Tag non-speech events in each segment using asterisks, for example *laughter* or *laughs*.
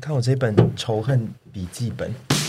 看我这本仇恨笔记本。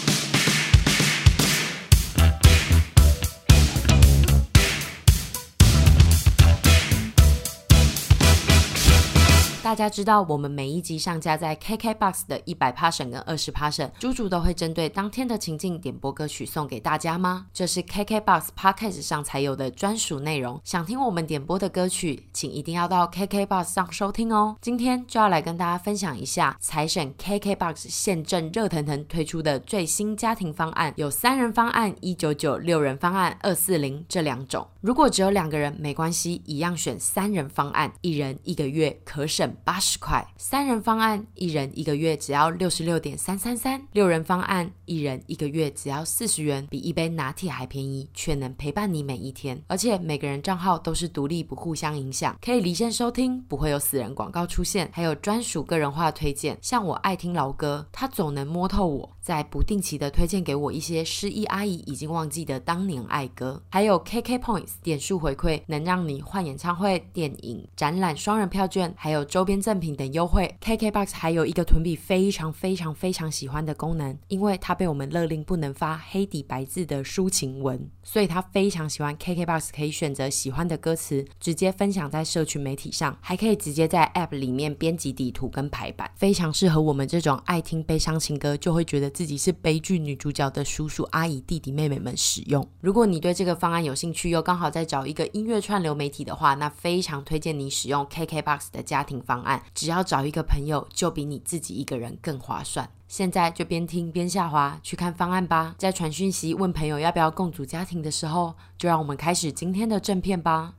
大家知道，我们每一集上架在 KKBOX 的一百 Passion 跟二十 Passion，猪猪都会针对当天的情境点播歌曲送给大家吗？这是 KKBOX Podcast 上才有的专属内容。想听我们点播的歌曲，请一定要到 KKBOX 上收听哦。今天就要来跟大家分享一下财神 KKBOX 现正热腾腾推出的最新家庭方案，有三人方案一九九，六人方案二四零这两种。如果只有两个人没关系，一样选三人方案，一人一个月可省八十块；三人方案，一人一个月只要六十六点三三三；六人方案，一人一个月只要四十元，比一杯拿铁还便宜，却能陪伴你每一天。而且每个人账号都是独立，不互相影响，可以离线收听，不会有死人广告出现，还有专属个人化推荐。像我爱听老歌，他总能摸透我，在不定期的推荐给我一些失忆阿姨已经忘记的当年爱歌。还有 KK Points 点数回馈，能让你换演唱会、电影、展览双人票券，还有周边。赠品等优惠，KKBOX 还有一个囤比非常非常非常喜欢的功能，因为它被我们勒令不能发黑底白字的抒情文，所以他非常喜欢 KKBOX 可以选择喜欢的歌词，直接分享在社群媒体上，还可以直接在 App 里面编辑底图跟排版，非常适合我们这种爱听悲伤情歌就会觉得自己是悲剧女主角的叔叔阿姨弟弟妹妹们使用。如果你对这个方案有兴趣，又刚好在找一个音乐串流媒体的话，那非常推荐你使用 KKBOX 的家庭方案。只要找一个朋友，就比你自己一个人更划算。现在就边听边下滑去看方案吧。在传讯息问朋友要不要共组家庭的时候，就让我们开始今天的正片吧。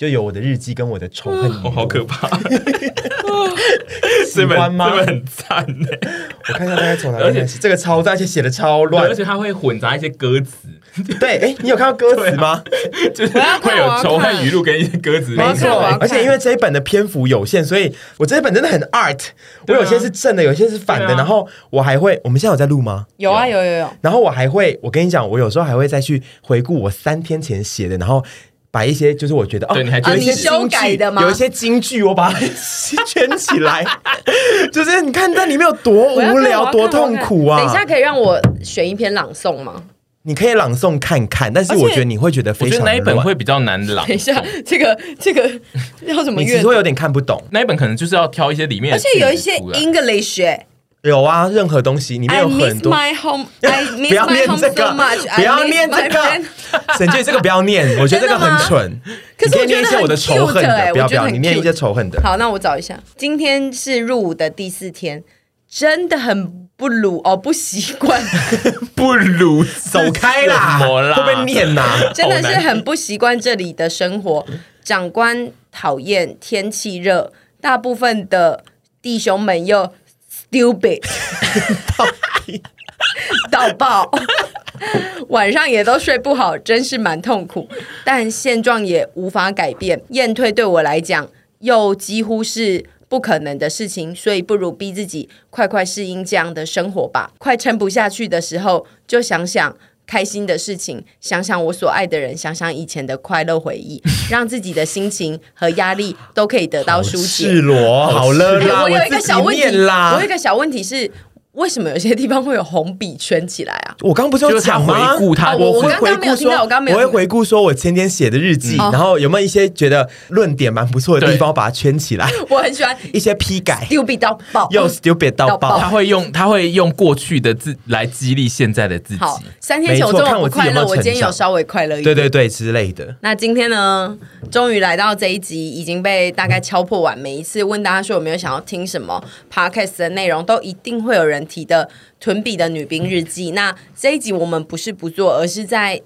就有我的日记跟我的仇恨，哦，好可怕！*laughs* 喜欢吗？这本很赞呢。我看一下大家从哪里开始，这个超赞，而且写的超乱，而且它会混杂一些歌词。对，哎，你有看到歌词吗？啊、就是会有仇恨语录跟一些歌词。没错，而且因为这一本的篇幅有限，所以我这一本真的很 art。我有些是正的，有些是反的。啊、然后我还会，我们现在有在录吗？有啊，有有有。然后我还会，我跟你讲，我有时候还会再去回顾我三天前写的，然后。把一些就是我觉得哦，你还觉得一些修改的吗？有一些金句，我把它圈起来，就是你看这里面有多无聊、*laughs* 多痛苦啊！等一下可以让我选一篇朗诵吗？你可以朗诵看看，但是我觉得你会觉得非常，我觉得那一本会比较难朗。等一下，*laughs* 这个这个要怎么？你其实会有点看不懂。那一本可能就是要挑一些里面，而且有一些 English。有啊，任何东西里面有很多。I miss my home, I *laughs* miss my home so much. 不要念这个，*laughs* 沈俊，这个不要念，我觉得这个很 *laughs* 蠢。可是我念一些我的仇恨的，不要不要，你念一些仇恨的。好，那我找一下。今天是入伍的第四天，真的很不鲁哦，不习惯。不鲁，走开啦！会不会念呐？真的是很不习惯这里的生活。长官讨厌天气热，大部分的弟兄们又。Stupid，到爆，晚上也都睡不好，真是蛮痛苦。但现状也无法改变，验退对我来讲又几乎是不可能的事情，所以不如逼自己快快适应这样的生活吧。快撑不下去的时候，就想想。开心的事情，想想我所爱的人，想想以前的快乐回忆，让自己的心情和压力都可以得到疏解。赤裸，好了啦，我有一个小问题啦，我有一个小问题是。为什么有些地方会有红笔圈起来啊？我刚刚不是有讲吗？回顾他，我刚刚没有听到，我刚刚没有。我会回顾说，我前天写的日记，然后有没有一些觉得论点蛮不错的地方，把它圈起来。我很喜欢 *laughs* 一些批改，stupid 到爆，又 stupid 到爆。他会用他会用过去的自来激励现在的自己。好，三天前我这么不快乐，我今天有稍微快乐一点。对对对，之类的。那今天呢？终于来到这一集，已经被大概敲破碗。每一次问大家说有没有想要听什么 podcast 的内容，都一定会有人提的。屯比的女兵日记。那这一集我们不是不做，而是在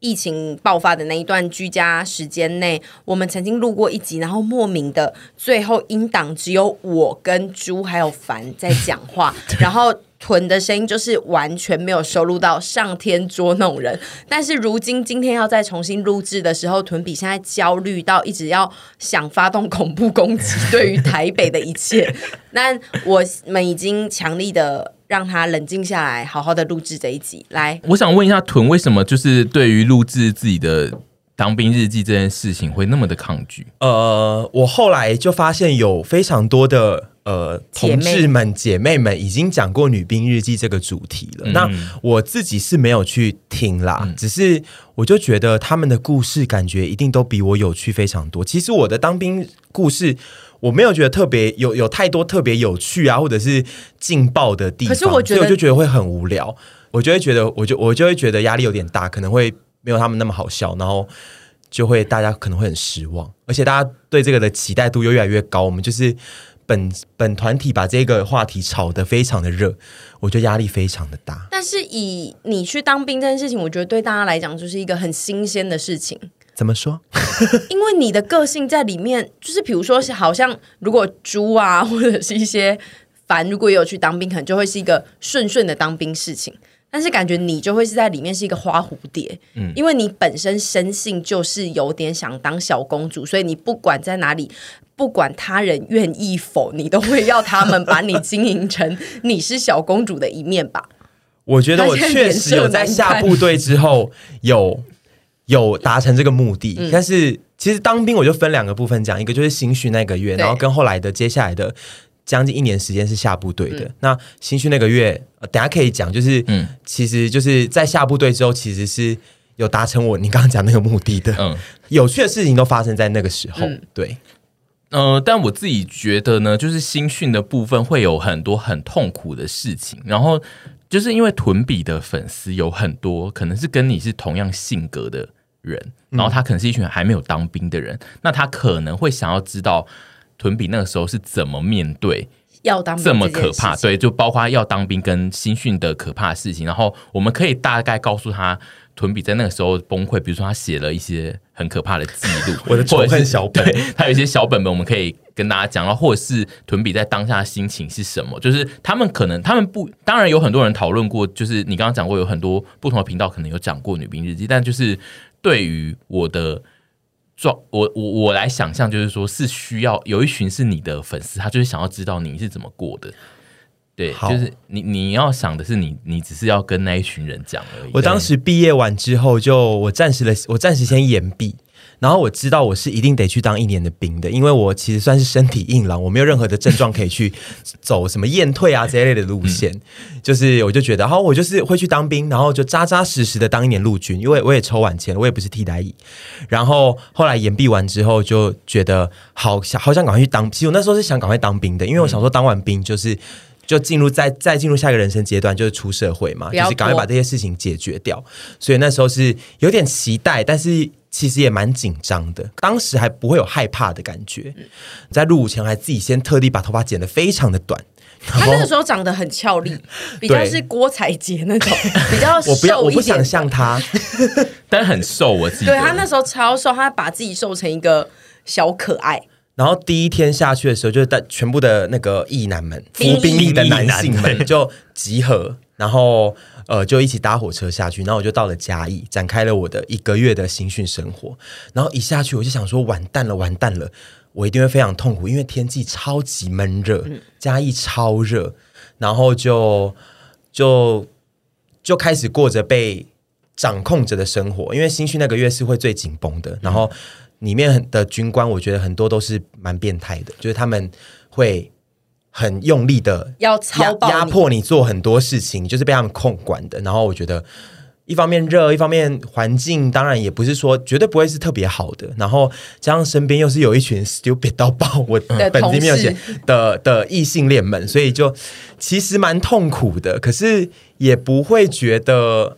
疫情爆发的那一段居家时间内，我们曾经录过一集，然后莫名的最后音档只有我跟朱还有凡在讲话，*laughs* 然后。囤的声音就是完全没有收录到上天捉弄人，但是如今今天要再重新录制的时候，豚比现在焦虑到一直要想发动恐怖攻击，对于台北的一切。*laughs* 那我们已经强力的让他冷静下来，好好的录制这一集。来，我想问一下屯，为什么就是对于录制自己的当兵日记这件事情会那么的抗拒？呃，我后来就发现有非常多的。呃，同志们、姐妹们已经讲过《女兵日记》这个主题了。嗯、那我自己是没有去听啦，嗯、只是我就觉得他们的故事感觉一定都比我有趣非常多。其实我的当兵故事，我没有觉得特别有有太多特别有趣啊，或者是劲爆的地方。可是我觉得，我就觉得会很无聊，我就会觉得，我就我就会觉得压力有点大，可能会没有他们那么好笑，然后就会大家可能会很失望，而且大家对这个的期待度又越来越高。我们就是。本本团体把这个话题炒得非常的热，我觉得压力非常的大。但是以你去当兵这件事情，我觉得对大家来讲就是一个很新鲜的事情。怎么说？*laughs* 因为你的个性在里面，就是比如说，好像如果猪啊，或者是一些凡，如果有去当兵，可能就会是一个顺顺的当兵事情。但是感觉你就会是在里面是一个花蝴蝶，嗯，因为你本身生性就是有点想当小公主，所以你不管在哪里，不管他人愿意否，你都会要他们把你经营成你是小公主的一面吧。我觉得我确实有在下部队之后有有达成这个目的，嗯，但是其实当兵我就分两个部分讲，一个就是新训那个月，然后跟后来的接下来的。将近一年时间是下部队的，嗯、那新训那个月，呃等下可以讲，就是，嗯，其实就是在下部队之后，其实是有达成我你刚刚讲那个目的的，嗯，有趣的事情都发生在那个时候，嗯、对，呃，但我自己觉得呢，就是新训的部分会有很多很痛苦的事情，然后就是因为屯比的粉丝有很多，可能是跟你是同样性格的人，然后他可能是一群还没有当兵的人，嗯、那他可能会想要知道。屯比那个时候是怎么面对要当兵这么可怕？对，就包括要当兵跟新训的可怕的事情。然后我们可以大概告诉他，屯比在那个时候崩溃，比如说他写了一些很可怕的记录，*laughs* 我的仇恨小本，他有一些小本本，我们可以跟大家讲。然后或者是屯比在当下的心情是什么？就是他们可能他们不，当然有很多人讨论过，就是你刚刚讲过，有很多不同的频道可能有讲过女兵日记，但就是对于我的。我我我来想象，就是说，是需要有一群是你的粉丝，他就是想要知道你是怎么过的，对，就是你你要想的是你你只是要跟那一群人讲而已。我当时毕业完之后就，就我暂时的我暂时先延毕。然后我知道我是一定得去当一年的兵的，因为我其实算是身体硬朗，我没有任何的症状可以去走什么验退啊这一类的路线。就是我就觉得，好，我就是会去当兵，然后就扎扎实实的当一年陆军，因为我也抽完签，我也不是替代役。然后后来延毕完之后，就觉得好想好想赶快去当。其实我那时候是想赶快当兵的，因为我想说当完兵就是就进入再再进入下一个人生阶段，就是出社会嘛，就是赶快把这些事情解决掉。所以那时候是有点期待，但是。其实也蛮紧张的，当时还不会有害怕的感觉。在入伍前还自己先特地把头发剪得非常的短。他那个时候长得很俏丽，*laughs* 比较是郭采洁那种，*laughs* 比较瘦我不要，我不想像他，*laughs* 但很瘦。我自己对他那时候超瘦，他把自己瘦成一个小可爱。然后第一天下去的时候，就是带全部的那个役男们、服兵役的男性们就集合，然后。呃，就一起搭火车下去，然后我就到了嘉义，展开了我的一个月的新训生活。然后一下去，我就想说，完蛋了，完蛋了，我一定会非常痛苦，因为天气超级闷热，嘉义超热，然后就就就开始过着被掌控着的生活。因为新训那个月是会最紧绷的，然后里面的军官，我觉得很多都是蛮变态的，就是他们会。很用力的要压压迫你做很多事情，你就是被他们控管的。然后我觉得，一方面热，一方面环境当然也不是说绝对不会是特别好的。然后加上身边又是有一群 stupid 到爆，我本子里面有写的的异性恋们，所以就其实蛮痛苦的。可是也不会觉得。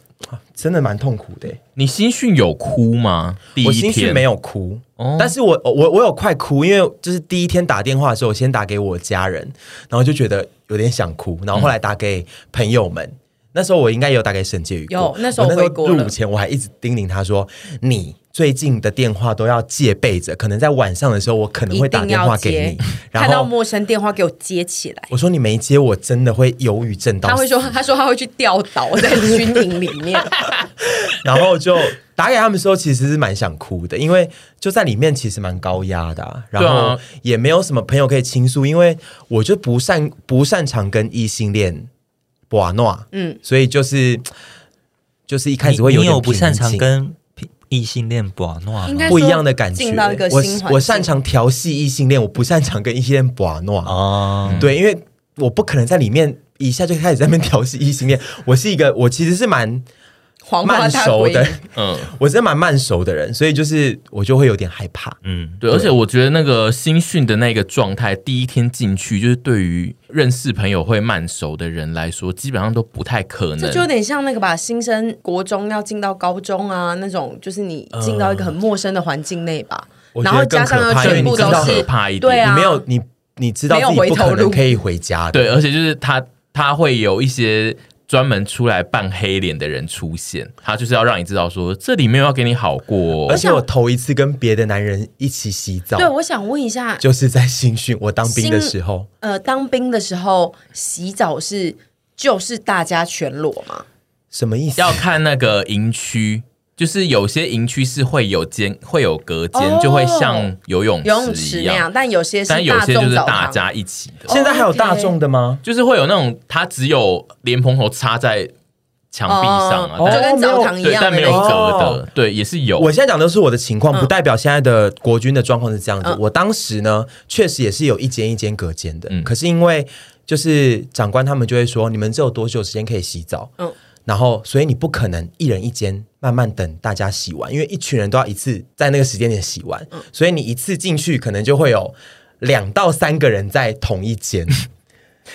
真的蛮痛苦的。你新训有哭吗？第一天我新训没有哭，哦、但是我我我有快哭，因为就是第一天打电话的时候，我先打给我家人，然后就觉得有点想哭，然后后来打给朋友们。嗯、那时候我应该有打给沈介宇，有那时候我回国入伍前我还一直叮咛他说你。最近的电话都要戒备着，可能在晚上的时候，我可能会打电话给你。*laughs* 然后看到陌生电话给我接起来。我说你没接，我真的会忧郁症到。他会说，他说他会去吊倒在军营里面。*laughs* 然后就打给他们的时候，其实是蛮想哭的，因为就在里面其实蛮高压的，啊，然后也没有什么朋友可以倾诉，因为我就不擅不擅长跟异性恋玩闹，嗯，所以就是就是一开始会有点你有不擅长跟。异性恋寡诺不一样的感觉。我我擅长调戏异性恋，我不擅长跟异性恋寡诺。哦，对，因为我不可能在里面一下就开始在那边调戏异性恋。我是一个，我其实是蛮慢熟的，*laughs* 嗯，我是蛮慢熟的人，所以就是我就会有点害怕。嗯，对，而且我觉得那个新训的那个状态，第一天进去，就是对于认识朋友会慢熟的人来说，基本上都不太可能。这就有点像那个吧，新生国中要进到高中啊，那种就是你进到一个很陌生的环境内吧，然后我觉得更加上又可怕因为全部都你知道是可怕一点。对啊，你没有你你知道自己不可能可以回家的，对，而且就是他他会有一些专门出来扮黑脸的人出现，他就是要让你知道说这里没有要给你好过哦、而且我头一次跟别的男人一起洗澡，对，我想问一下，就是在新训，我当兵的时候，呃，当兵的时候洗澡是就是大家全裸吗？什么意思？要看那个营区。就是有些营区是会有间会有隔间，哦就会像游泳游泳池那样，但有些是但有些就是大家家一起的。现在还有大众的吗？就是会有那种，它只有莲蓬头插在墙壁上啊，哦、就跟澡堂一样，但没有隔的，对，也是有。我现在讲的是我的情况，不代表现在的国军的状况是这样子。嗯、我当时呢，确实也是有一间一间隔间的，嗯、可是因为就是长官他们就会说，你们只有多久时间可以洗澡？嗯，然后所以你不可能一人一间，慢慢等大家洗完，因为一群人都要一次在那个时间点洗完，嗯、所以你一次进去可能就会有两到三个人在同一间。*laughs*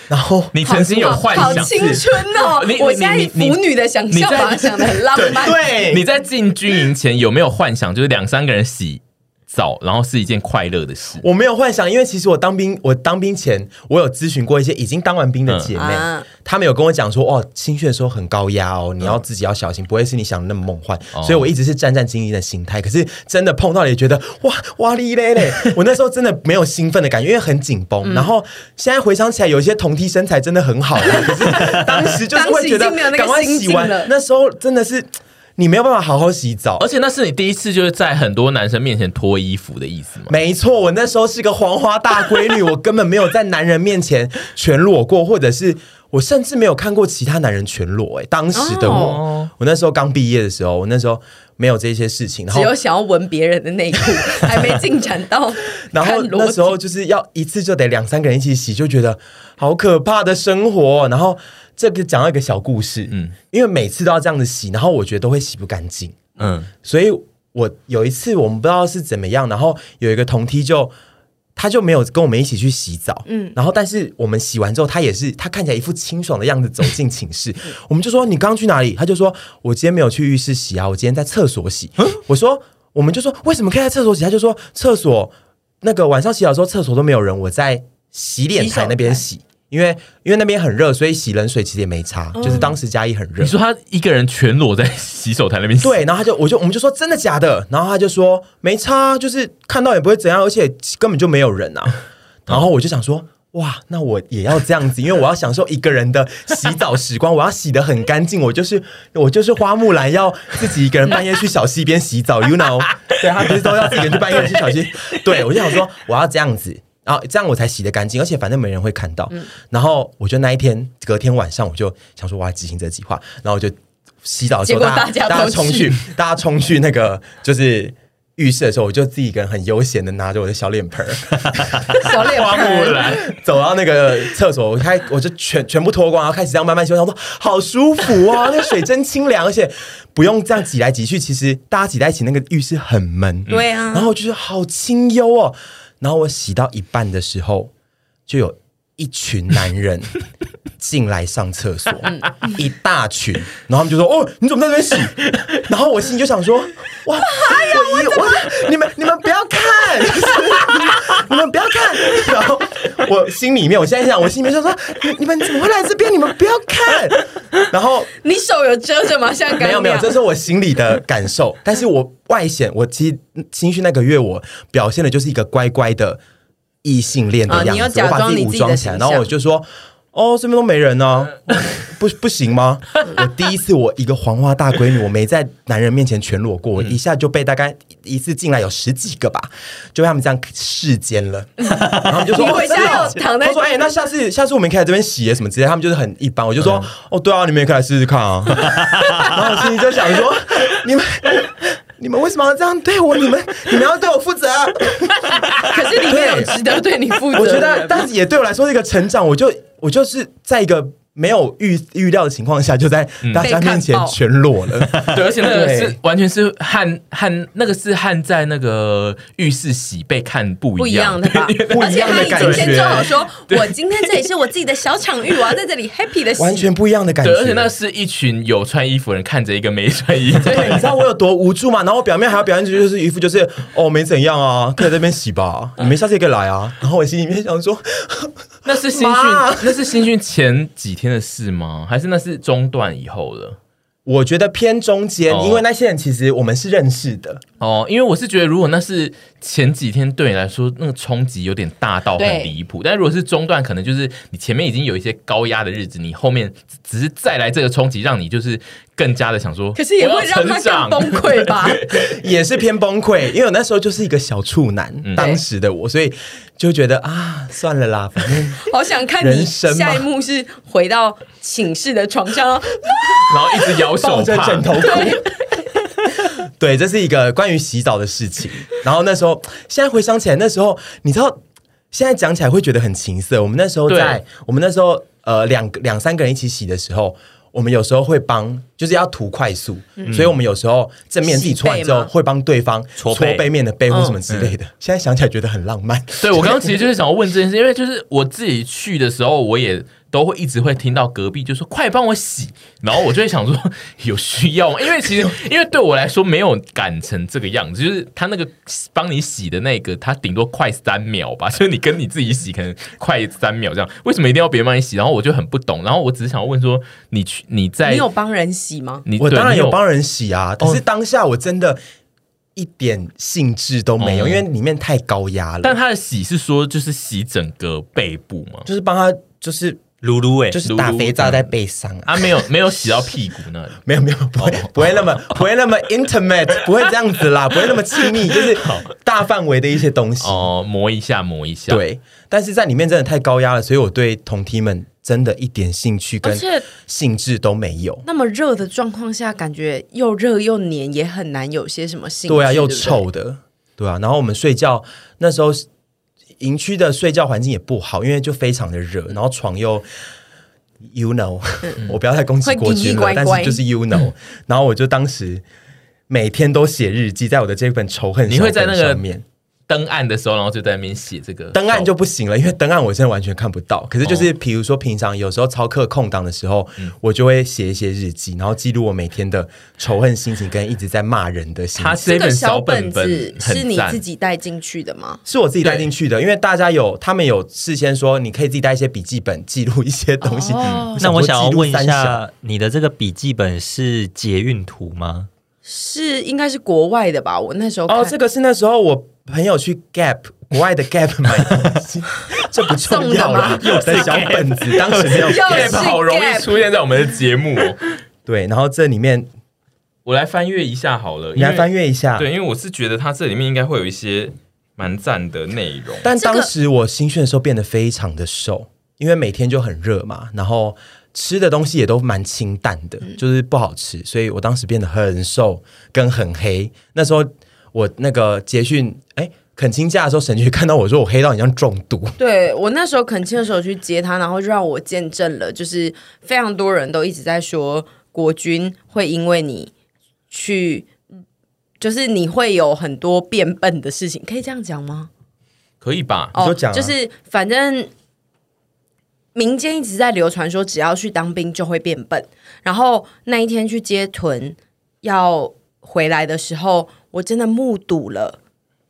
然后你曾经有幻想，好青春哦！我现在腐女的想象想的很浪漫。对，你在进军营前有没有幻想，就是两三个人洗澡，然后是一件快乐的事？我没有幻想，因为其实我当兵，我当兵前我有咨询过一些已经当完兵的姐妹，嗯、她们有跟我讲说，哦，新训的时候很高压哦，你要自己要小心，不会是你想的那么梦幻。嗯、所以我一直是战战兢兢的心态。可是真的碰到了，也觉得哇哇哩嘞嘞！*laughs* 我那时候真的没有兴奋的感觉，因为很紧绷。嗯、然后现在回想起来，有一些同梯身材真的很好，*laughs* 可是当时就是会觉得赶快洗完。那时候真的是。你没有办法好好洗澡，而且那是你第一次就是在很多男生面前脱衣服的意思吗？没错，我那时候是个黄花大闺女，*laughs* 我根本没有在男人面前全裸过，或者是我甚至没有看过其他男人全裸。哎，当时的我，哦、我那时候刚毕业的时候，我那时候没有这些事情，然后只有想要闻别人的内裤，*laughs* 还没进展到。*laughs* 然后那时候就是要一次就得两三个人一起洗，就觉得好可怕的生活。然后。这个讲到一个小故事，嗯，因为每次都要这样子洗，然后我觉得都会洗不干净，嗯，所以我有一次我们不知道是怎么样，然后有一个同梯就他就没有跟我们一起去洗澡，嗯，然后但是我们洗完之后，他也是他看起来一副清爽的样子走进寝室，我们就说你刚刚去哪里？他就说我今天没有去浴室洗啊，我今天在厕所洗。嗯，我说我们就说为什么可以在厕所洗？他就说厕所那个晚上洗澡的时候厕所都没有人，我在洗脸台那边洗。因为因为那边很热，所以洗冷水其实也没差。嗯、就是当时嘉义很热。你说他一个人全裸在洗手台那边洗？对，然后他就我就我们就说真的假的？然后他就说没差，就是看到也不会怎样，而且根本就没有人啊。*laughs* 然后我就想说哇，那我也要这样子，因为我要享受一个人的洗澡时光，我要洗的很干净。我就是我就是花木兰，要自己一个人半夜去小溪边洗澡，you know？对，他不是都要自己一个人去半夜去小溪？对，我就想说我要这样子。然后这样我才洗得干净，而且反正没人会看到。嗯、然后我就那一天隔天晚上，我就想说我要执行这计划。然后我就洗澡的时候，大家大家冲去，*laughs* 大家冲去那个就是浴室的时候，我就自己一个人很悠闲的拿着我的小脸盆，*laughs* 小脸盆，走到那个厕所，我开我就全全部脱光，然后开始这样慢慢洗。我说好舒服啊，那水真清凉，而且不用这样挤来挤去。其实大家挤在一起，那个浴室很闷，对啊。然后我就觉得好清幽哦。然后我洗到一半的时候，就有一群男人 *laughs* 进来上厕所，一大群。然后他们就说：“哦，你怎么在这边洗？” *laughs* 然后我心里就想说：“哇，我我，我你们你们不要看，你们不要看。*laughs* ”然后我心里面，我现在想，我心里面就说：“你你们怎么会来这边？你们不要看。”然后你手有遮着吗？现在没有没有，这是我心里的感受。但是我。外显，我其实新训那个月，我表现的就是一个乖乖的异性恋的样子，我把自己武装起来，然后我就说：“哦，这边都没人呢，*laughs* 不不行吗？” *laughs* 我第一次，我一个黄花大闺女，我没在男人面前全裸过，我一下就被大概一次进来有十几个吧，就被他们这样视奸了，然后就说：“ *laughs* 回家有躺在。”他说：“哎，那下次下次我们可以来这边洗什么之类。”他们就是很一般，我就说：“哦，对啊，你们也可以来试试看啊。”然后我心里就想说：“你们。”你们为什么要这样对我？你们 *laughs* 你们要对我负责。*laughs* 可是里面有值得对你负责我觉得，但是也对我来说是一个成长。我就我就是在一个。没有预预料的情况下，就在大家面前全裸了。*laughs* 对，而且那个是完全是焊焊，那个是焊在那个浴室洗被看不一样的吧？不一样的 *laughs* 感觉。而且他今天装好说，我今天这里是我自己的小场域，我要在这里 happy 的洗。完全不一样的感觉。对，而且那是一群有穿衣服的人看着一个没穿衣服。对，你知道我有多无助吗？然后我表面还要表现出就是一副就是哦没怎样啊，可以在这边洗吧，你没下次也可以来啊。然后我心里面想说，*laughs* 那是新训，那是新训前几天的事吗？还是那是中断以后了？我觉得偏中间，哦、因为那些人其实我们是认识的哦。因为我是觉得，如果那是前几天对你来说，那个冲击有点大到很离谱。但如果是中断，可能就是你前面已经有一些高压的日子，你后面只是再来这个冲击，让你就是更加的想说，可是也会让他更崩溃吧？*laughs* 也是偏崩溃，因为我那时候就是一个小处男，嗯、当时的我，所以。就觉得啊，算了啦，反正好想看你下一幕是回到寝室的床上，*laughs* 然后一直摇手抱着枕头哭。对，对，这是一个关于洗澡的事情。*laughs* 然后那时候，现在回想起来，那时候你知道，现在讲起来会觉得很情色。我们那时候在，我们那时候呃，两两三个人一起洗的时候。我们有时候会帮，就是要图快速，嗯、所以我们有时候正面自己搓完之后，会帮对方搓背面的背或什么之类的。嗯、现在想起来觉得很浪漫。对，我刚刚其实就是想要问这件事，因为就是我自己去的时候，我也。都会一直会听到隔壁就说快帮我洗，然后我就会想说 *laughs* 有需要吗？因为其实 *laughs* 因为对我来说没有赶成这个样子，就是他那个帮你洗的那个，他顶多快三秒吧，*laughs* 就是你跟你自己洗可能快三秒这样，为什么一定要别人帮你洗？然后我就很不懂，然后我只是想要问说，你去你在你有帮人洗吗？你我当然有帮人洗啊，可是当下我真的一点兴致都没有，哦、因为里面太高压了。但他的洗是说就是洗整个背部嘛，就是帮他就是。噜噜哎，就是打肥皂在背上啊，啊没有没有洗到屁股那里，*laughs* 没有没有不会不会那么不会那么 intimate，不会这样子啦，*laughs* 不会那么亲密，就是大范围的一些东西。哦，磨一下磨一下，对，但是在里面真的太高压了，所以我对同梯们真的一点兴趣跟兴致都没有。那么热的状况下，感觉又热又黏，也很难有些什么兴趣。对啊，又臭的，对啊，然后我们睡觉那时候。营区的睡觉环境也不好，因为就非常的热，然后床又，you know，、嗯、我不要再攻击国军了，乖乖但是就是 you know，、嗯、然后我就当时每天都写日记，在我的这本仇恨你会在那个面。登岸的时候，然后就在那边写这个。登岸就不行了，因为登岸我现在完全看不到。可是就是，比如说平常有时候操课空档的时候，嗯、我就会写一些日记，然后记录我每天的仇恨心情跟一直在骂人的心情。他这本小本子是你自己带进去的吗？是我自己带进去的，因为大家有他们有事先说，你可以自己带一些笔记本记录一些东西。哦、那我想要问一下，你的这个笔记本是捷运图吗？是，应该是国外的吧？我那时候哦，这个是那时候我。朋友去 Gap 国外的 Gap 买东西，*laughs* 这不重要了。有的小本子，当时没有 Gap，好容易出现在我们的节目。对，然后这里面我来翻阅一下好了，你来翻阅一下。对，因为我是觉得它这里面应该会有一些蛮赞的内容。但当时我新训的时候变得非常的瘦，因为每天就很热嘛，然后吃的东西也都蛮清淡的，就是不好吃，所以我当时变得很瘦跟很黑。那时候。我那个结训，哎，恳亲假的时候，沈局看到我说我黑到你像中毒。*laughs* 对，我那时候恳亲的时候去接他，然后就让我见证了，就是非常多人都一直在说国军会因为你去，就是你会有很多变笨的事情，可以这样讲吗？可以吧？哦，就，就是反正民间一直在流传说，只要去当兵就会变笨。然后那一天去接屯要回来的时候。我真的目睹了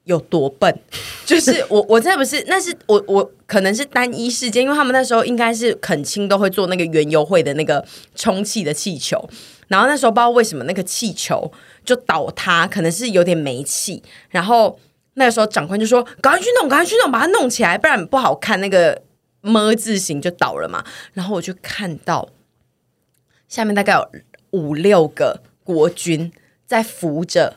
有多笨，*laughs* 就是我，我真的不是，那是我，我可能是单一事件，因为他们那时候应该是肯亲都会做那个园游会的那个充气的气球，然后那时候不知道为什么那个气球就倒塌，可能是有点没气，然后那个时候长官就说：“赶快去弄，赶快去弄，把它弄起来，不然不好看，那个么字形就倒了嘛。”然后我就看到下面大概有五六个国军在扶着。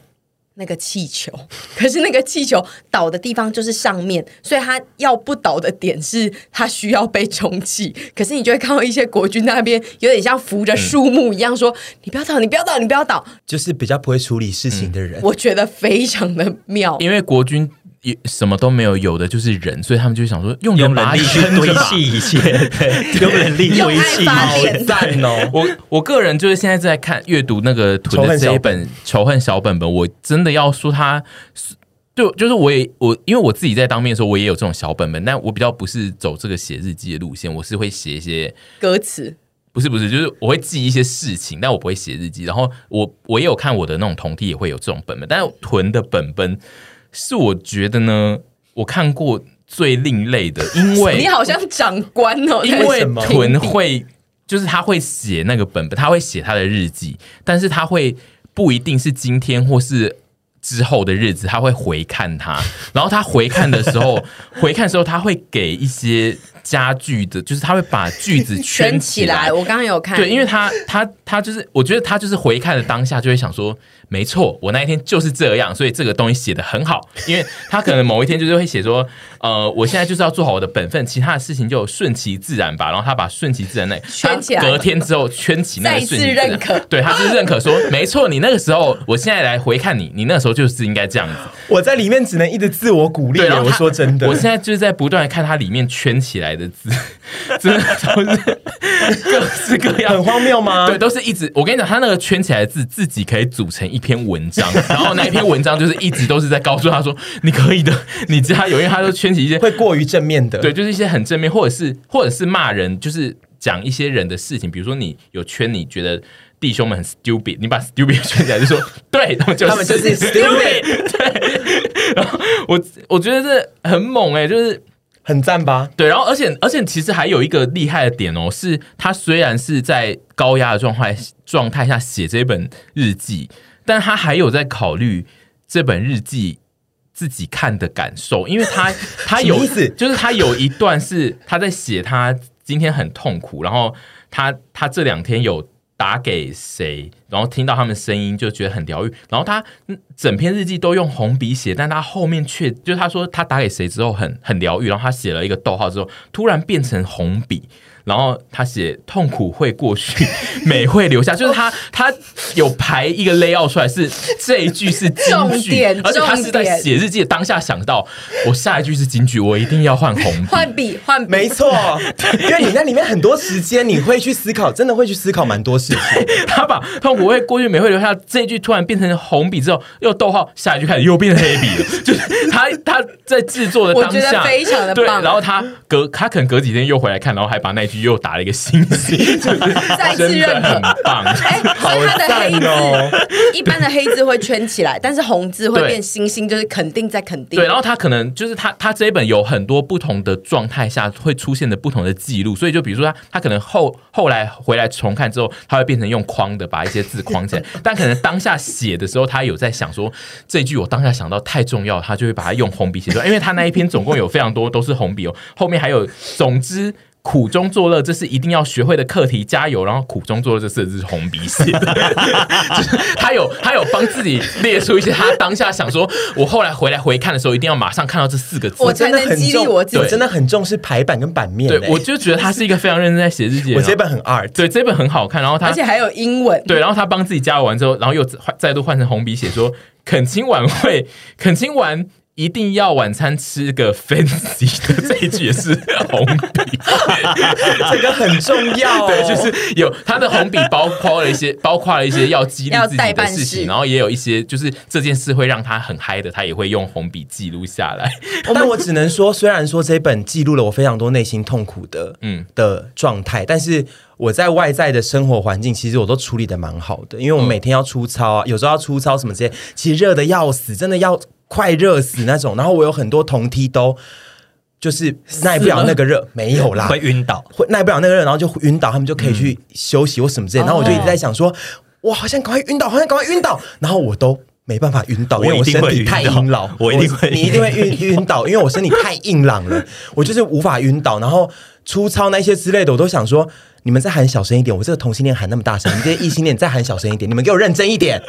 那个气球，*laughs* 可是那个气球倒的地方就是上面，所以它要不倒的点是它需要被充气。可是你就会看到一些国军那边有点像扶着树木一样说：“嗯、你不要倒，你不要倒，你不要倒。”就是比较不会处理事情的人，我觉得非常的妙，因为国军。也什么都没有，有的就是人，所以他们就想说用用人力去堆砌一切，*laughs* *laughs* 对，用人力堆砌，好赞哦！我我个人就是现在在看阅读那个囤的这一本《仇恨小本本》，我真的要说他，就就是我也我因为我自己在当面的时候，我也有这种小本本，但我比较不是走这个写日记的路线，我是会写一些歌词，不是不是，就是我会记一些事情，但我不会写日记。然后我我也有看我的那种同梯也会有这种本本，但是囤的本本。是我觉得呢，我看过最另类的，因 *laughs* 为你好像长官哦，因为屯会就是他会写那个本本，他会写他的日记，但是他会不一定是今天或是之后的日子，他会回看他，*laughs* 然后他回看的时候，*laughs* 回看的时候他会给一些。家具的，就是他会把句子圈起来。我刚刚有看，对，因为他他他就是，我觉得他就是回看的当下就会想说，没错，我那一天就是这样，所以这个东西写的很好。因为他可能某一天就是会写说，呃，我现在就是要做好我的本分，其他的事情就顺其自然吧。然后他把顺其自然那 *laughs* 圈起来，隔天之后圈起那个顺其自然，对，他就是认可说，没错，你那个时候，我现在来回看你，你那个时候就是应该这样子。我在里面只能一直自我鼓励。对，我说真的，我现在就是在不断的看它里面圈起来的字。*laughs* 真的都是各式各样，很荒谬吗？对，都是一直。我跟你讲，他那个圈起来的字，自己可以组成一篇文章，*laughs* 然后那一篇文章就是一直都是在告诉他说：“你可以的，*laughs* 你加油。”因为他都圈起一些会过于正面的，对，就是一些很正面，或者是或者是骂人，就是讲一些人的事情。比如说，你有圈，你觉得弟兄们很 stupid，你把 stupid 圈起来，就说 *laughs* 对，他们就是，他们就是 stupid。对，然后我我觉得这很猛哎、欸，就是。很赞吧？对，然后而且而且其实还有一个厉害的点哦，是他虽然是在高压的状态状态下写这本日记，但他还有在考虑这本日记自己看的感受，因为他 *laughs* 他有就是他有一段是他在写他今天很痛苦，然后他他这两天有。打给谁，然后听到他们声音就觉得很疗愈。然后他整篇日记都用红笔写，但他后面却就他说他打给谁之后很很疗愈，然后他写了一个逗号之后，突然变成红笔。然后他写痛苦会过去，*laughs* 美会留下，就是他他有排一个 layout 出来，是这一句是金句，而且他是在写日记的当下想到，我下一句是金句，我一定要换红笔，*laughs* 换笔换笔，没错，*laughs* 因为你在里面很多时间，你会去思考，真的会去思考蛮多事情。他把痛苦会过去，美会留下这一句突然变成红笔之后，又逗号，下一句开始又变成黑笔了，就是他他在制作的当下。非常的棒，对，然后他隔他可能隔几天又回来看，然后还把那句。又打了一个星星，就是再次认可，很棒。哎，所以他的黑字，一般的黑字会圈起来，但是红字会变星星，就是肯定在肯定。对，然后他可能就是他，他这一本有很多不同的状态下会出现的不同的记录，所以就比如说他，他可能后后来回来重看之后，他会变成用框的把一些字框起来，但可能当下写的时候，他有在想说这句我当下想到太重要，他就会把它用红笔写出来，因为他那一篇总共有非常多都是红笔哦，后面还有总之。苦中作乐，这是一定要学会的课题，加油！然后苦中作乐，这四个字是红笔写的，*laughs* 就是他有他有帮自己列出一些他当下想说，我后来回来回看的时候，一定要马上看到这四个字，我才能激励，我自己真的很重视排版跟版面。对，我就觉得他是一个非常认真在写日记。我这本很 art，对，这本很好看。然后他而且还有英文，对，然后他帮自己加油完之后，然后又再度换成红笔写说，恳亲晚会，恳亲完。一定要晚餐吃个 fancy 的这一句也是红笔，这个很重要。*laughs* 对，就是有他的红笔，包括了一些，*laughs* 包括了一些要激励自己的事情，然后也有一些就是这件事会让他很嗨的，他也会用红笔记录下来。但我只能说，虽然说这本记录了我非常多内心痛苦的嗯的状态，但是我在外在的生活环境其实我都处理的蛮好的，因为我每天要出操啊，有时候要出操什么这些，其实热的要死，真的要。快热死那种，然后我有很多同梯都就是耐不了那个热，*laughs* 没有啦，会晕倒，会耐不了那个热，然后就晕倒，他们就可以去休息或什么之类。然后我就一直在想说，我好像赶快晕倒，好像赶快晕倒，然后我都没办法晕倒，因为我身体太硬朗，我一定会，*laughs* 你一定会晕 *laughs* 晕倒，因为我身体太硬朗了，我就是无法晕倒。然后粗糙那些之类的，我都想说，你们再喊小声一点，我这个同性恋喊那么大声，你们这些异性恋再喊小声一点，你们给我认真一点。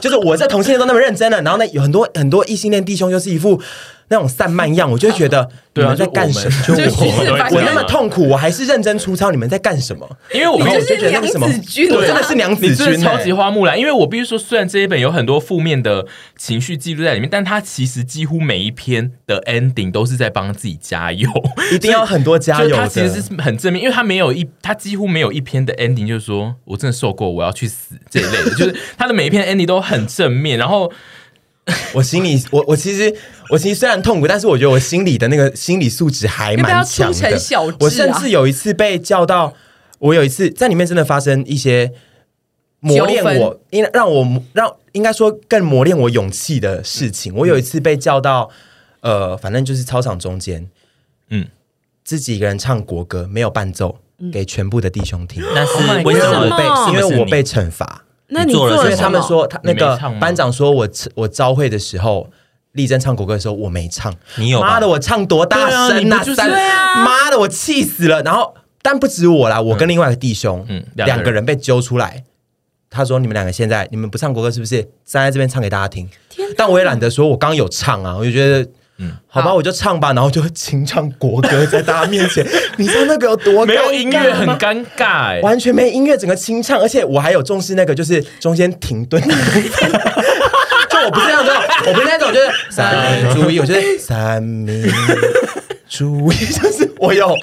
就是我这同性恋都那么认真了，然后呢，有很多很多异性恋弟兄就是一副。那种散漫样，我就会觉得你们在干什么？*laughs* 就我我那么痛苦，我还是认真粗糙，你们在干什么？因为我你就觉得那个什么，我真的是娘子军，超级花木兰。因为我必须说，虽然这一本有很多负面的情绪记录在里面，但它其实几乎每一篇的 ending 都是在帮自己加油，一定要很多加油。它其实是很正面，因为它没有一，它几乎没有一篇的 ending 就是说我真的受够，我要去死这一类的。就是它的每一篇 ending 都很正面，然后。*laughs* 我心里，我我其实，我其实虽然痛苦，但是我觉得我心里的那个心理素质还蛮强的。要要啊、我甚至有一次被叫到，我有一次在里面真的发生一些磨练我，应让我让应该说更磨练我勇气的事情。我有一次被叫到，呃，反正就是操场中间，嗯，自己一个人唱国歌，没有伴奏，给全部的弟兄听。那是为什么被？因为我被惩罚。那你做了，因为他们说他那个班长说我我招会的时候，立正唱国歌的时候我没唱，你有？妈的，我唱多大声呐！三，妈的，我气死了。然后，但不止我啦，我跟另外一个弟兄，嗯，两个人被揪出来。他说：“你们两个现在你们不唱国歌是不是？站在这边唱给大家听。”但我也懒得说，我刚刚有唱啊，我就觉得。嗯，好吧，我就唱吧，然后就清唱国歌在大家面前，*laughs* 你知道那个有多尴尬吗？没有音乐很尴尬，欸，完全没音乐，整个清唱，而且我还有重视那个，就是中间停顿。*laughs* 就我不是那种，我不是那种，就是三注意，我觉得三民注意，*laughs* 就是我有，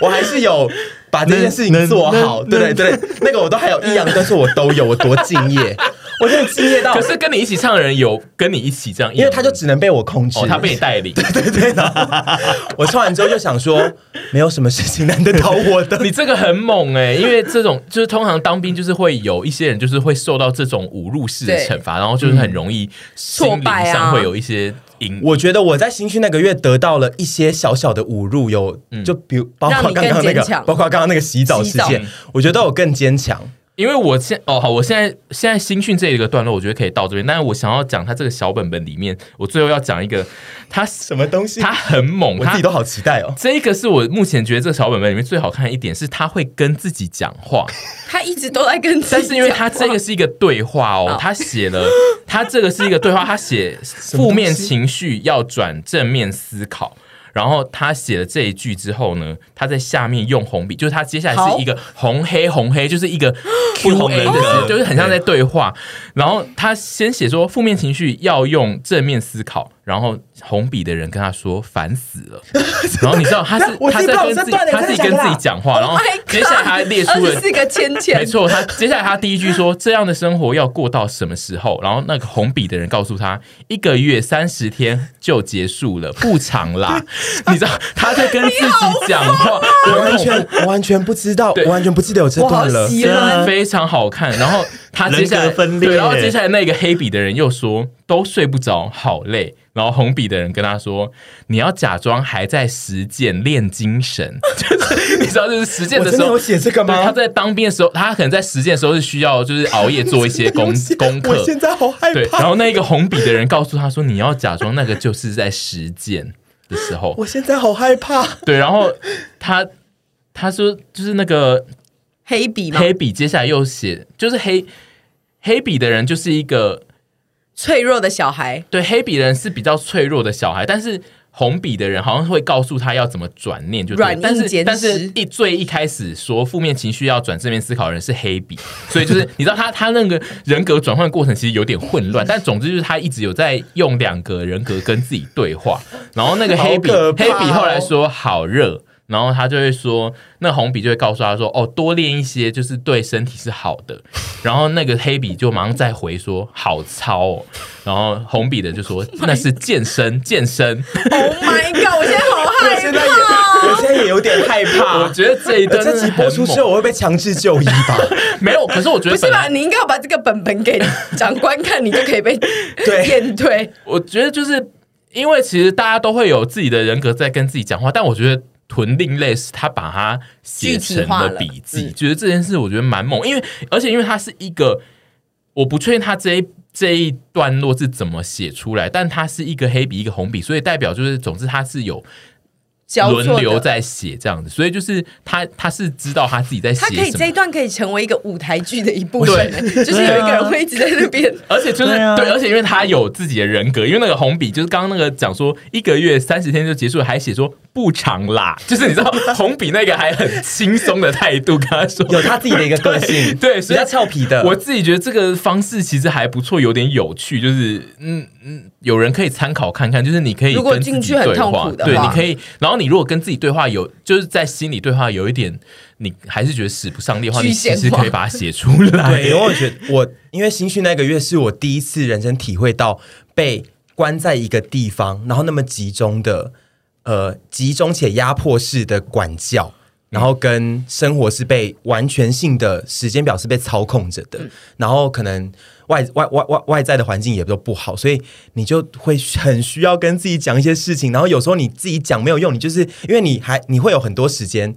我还是有把这件事情做好，对对？对，那个我都还有抑扬顿挫，我都有，我多敬业。我真的敬业到，可是跟你一起唱的人有跟你一起这样，因为他就只能被我控制，哦、他被你带领。对 *laughs* 对对。的，我唱完之后就想说，没有什么事情难得倒我的。*laughs* 你这个很猛哎、欸，因为这种就是通常当兵就是会有一些人就是会受到这种侮辱式的惩罚，然后就是很容易心灵上会有一些我觉得我在新训那个月得到了一些小小的侮辱，有就比如包括刚刚那个，包括刚刚那个洗澡事件，我觉得我更坚强。因为我现哦好，我现在现在新训这一个段落，我觉得可以到这边。但是我想要讲他这个小本本里面，我最后要讲一个他什么东西？他很猛，我自己都好期待哦。这个是我目前觉得这个小本本里面最好看的一点，是他会跟自己讲话。他一直都在跟自己讲话，但是因为他这个是一个对话哦，他写了，他这个是一个对话，他写负面情绪要转正面思考。然后他写了这一句之后呢，他在下面用红笔，就是他接下来是一个红黑红黑，就是一个 Q A 的，就是很像在对话。然后他先写说负面情绪要用正面思考。然后红笔的人跟他说烦死了，*laughs* 然后你知道他是他在跟自己他自己跟自己讲话，然后接下来他列出了四个签签，没错，他接下来他第一句说这样的生活要过到什么时候？然后那个红笔的人告诉他一个月三十天就结束了，不长啦。*laughs* 你知道他在跟自己讲话，我完全我完全不知道，我完全不记得有这段了，真的非常好看。然后他接下来分裂，然后接下来那个黑笔的人又说都睡不着，好累。然后红笔的人跟他说：“你要假装还在实践练精神，*laughs* 就是你知道，就是实践的时候。”我写这个吗？他在当兵的时候，他可能在实践的时候是需要就是熬夜做一些 *laughs* 功功课。我现在好害怕。对，然后那个红笔的人告诉他说：“你要假装那个就是在实践的时候。”我现在好害怕。对，然后他他说就是那个黑笔，黑笔接下来又写，就是黑黑笔的人就是一个。脆弱的小孩，对，黑笔人是比较脆弱的小孩，但是红笔的人好像会告诉他要怎么转念，就对。但是，但是一最一开始说负面情绪要转正面思考的人是黑笔，所以就是 *laughs* 你知道他他那个人格转换过程其实有点混乱，但总之就是他一直有在用两个人格跟自己对话，然后那个黑笔、哦、黑笔后来说好热。然后他就会说，那红笔就会告诉他说：“哦，多练一些，就是对身体是好的。”然后那个黑笔就马上再回说：“好糙哦。”然后红笔的就说：“ oh、*laughs* 那是健身，健身。”Oh my god！我现在好害怕，我现在也，我现在也有点害怕。我觉得这一段这集播出之后，我会被强制就医吧？*laughs* 没有，可是我觉得不是吧？你应该要把这个本本给长官看，你就可以被 *laughs* 验退。我觉得就是因为其实大家都会有自己的人格在跟自己讲话，但我觉得。屯另类是他把它写成了笔记，嗯、觉得这件事我觉得蛮猛，因为而且因为它是一个，我不确定他这一这一段落是怎么写出来，但它是一个黑笔一个红笔，所以代表就是总之它是有轮流在写这样子，所以就是他他是知道他自己在写什么，他可以这一段可以成为一个舞台剧的一部分，就是有一个人会一直在那边，*laughs* 而且就是对，啊、对，而且因为他有自己的人格，因为那个红笔就是刚刚那个讲说一个月三十天就结束了，还写说不长啦，*laughs* 就是你知道 *laughs* 红笔那个还很轻松的态度跟他说，有他自己的一个个性，对，对，所以比较俏皮的，我自己觉得这个方式其实还不错，有点有趣，就是嗯嗯，有人可以参考看看，就是你可以如果进去很痛苦的，对，你可以，然后你如果跟自己对话。有就是在心里对话有一点，你还是觉得使不上力的话，你其实可以把它写出来。对，因为我觉得我因为新训那个月是我第一次人生体会到被关在一个地方，然后那么集中的呃集中且压迫式的管教，然后跟生活是被完全性的时间表是被操控着的，嗯、然后可能。外外外外外在的环境也都不好，所以你就会很需要跟自己讲一些事情。然后有时候你自己讲没有用，你就是因为你还你会有很多时间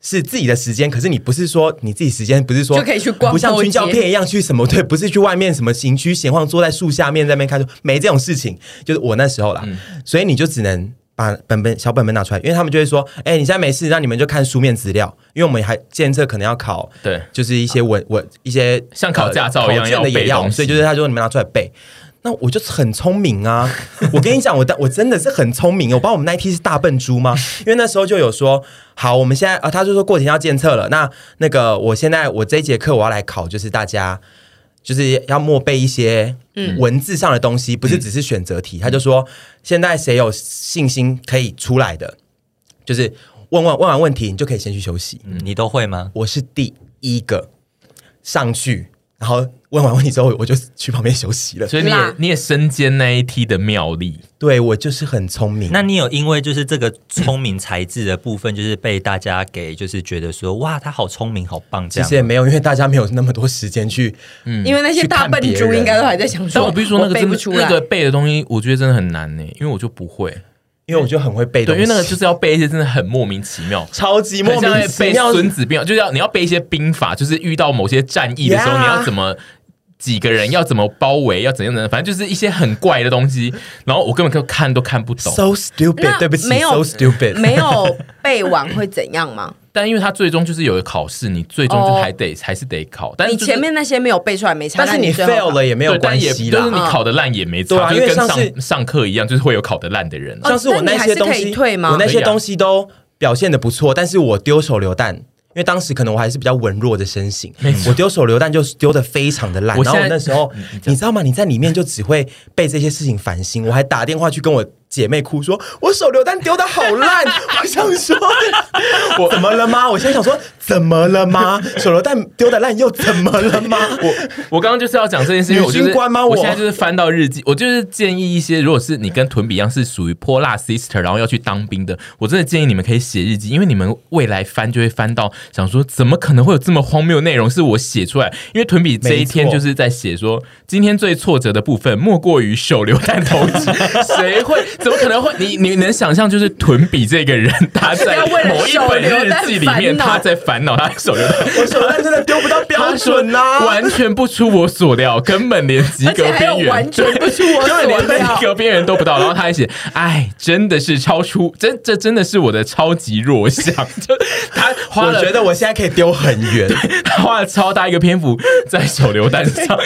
是自己的时间，可是你不是说你自己时间不是说就可以去逛，不像军教片一样去什么对，不是去外面什么行区闲晃，坐在树下面在那边看书，没这种事情。就是我那时候啦，嗯、所以你就只能。把本本小本本拿出来，因为他们就会说：“哎、欸，你现在没事，那你们就看书面资料。”因为我们还监测可能要考，对，就是一些文文一些像考驾照一样要的也要，所以就是他说你们拿出来背。那我就很聪明啊！我跟你讲，我我真的是很聪明。我把我们那一批是大笨猪吗？因为那时候就有说，好，我们现在啊，他就说过几天要监测了。那那个，我现在我这一节课我要来考，就是大家。就是要默背一些文字上的东西，嗯、不是只是选择题。嗯、他就说，现在谁有信心可以出来的，就是问问问完问题，你就可以先去休息。嗯，你都会吗？我是第一个上去，然后。问完问题之后，我就去旁边休息了。所以你也你也身兼那一梯的妙力，对，我就是很聪明。那你有因为就是这个聪明才智的部分，就是被大家给就是觉得说哇，他好聪明，好棒这样？其实也没有，因为大家没有那么多时间去，嗯，因为那些大笨猪应该都还在想说。但我必须说，那个真的那个背的东西，我觉得真的很难呢，因为我就不会。因为我就很会背，对，因为那个就是要背一些真的很莫名其妙、超级莫名其妙。背孙子兵，就是要你要背一些兵法，就是遇到某些战役的时候，你要怎么。几个人要怎么包围，要怎样的，反正就是一些很怪的东西，然后我根本就看都看不懂。So stupid，对不起，没有，so stupid，没有背完会怎样吗？*laughs* 但因为他最终就是有个考试，你最终就还得、oh, 还是得考。但、就是、你前面那些没有背出来没差，但是你 fail 了也没有关系，就是你考的烂也没差，嗯、就跟上上课一样，就是会有考的烂的人。像是我那些东西，我那些东西都表现的不错，但是我丢手榴弹。因为当时可能我还是比较文弱的身形，我丢手榴弹就丢的非常的烂。然后我那时候，*laughs* 你知道吗？你在里面就只会被这些事情烦心。我还打电话去跟我。姐妹哭说：“我手榴弹丢的好烂。*laughs* ”我想说：“我怎么了吗？”我现在想说：“怎么了吗？手榴弹丢的烂又怎么了吗？” *laughs* 我我刚刚就是要讲这件事，因为我就是我现在就是翻到日记，我就是建议一些，如果是你跟屯比一样是属于泼辣 sister，然后要去当兵的，我真的建议你们可以写日记，因为你们未来翻就会翻到想说，怎么可能会有这么荒谬的内容是我写出来？因为屯比这一天就是在写说，今天最挫折的部分莫过于手榴弹投掷，*laughs* 谁会？怎么可能会？你你能想象，就是屯比这个人，他在 *laughs* 某一本日记里面，他在烦恼他手榴弹，我手榴弹真的丢不到标准呐、啊，完全不出我所料，根本连及格边缘，完全不出我所料，连及格边缘都不到。然后他还写：“哎，真的是超出，真这真的是我的超级弱项。”就他花了，我觉得我现在可以丢很远，他 *laughs* 花了超大一个篇幅在手榴弹上。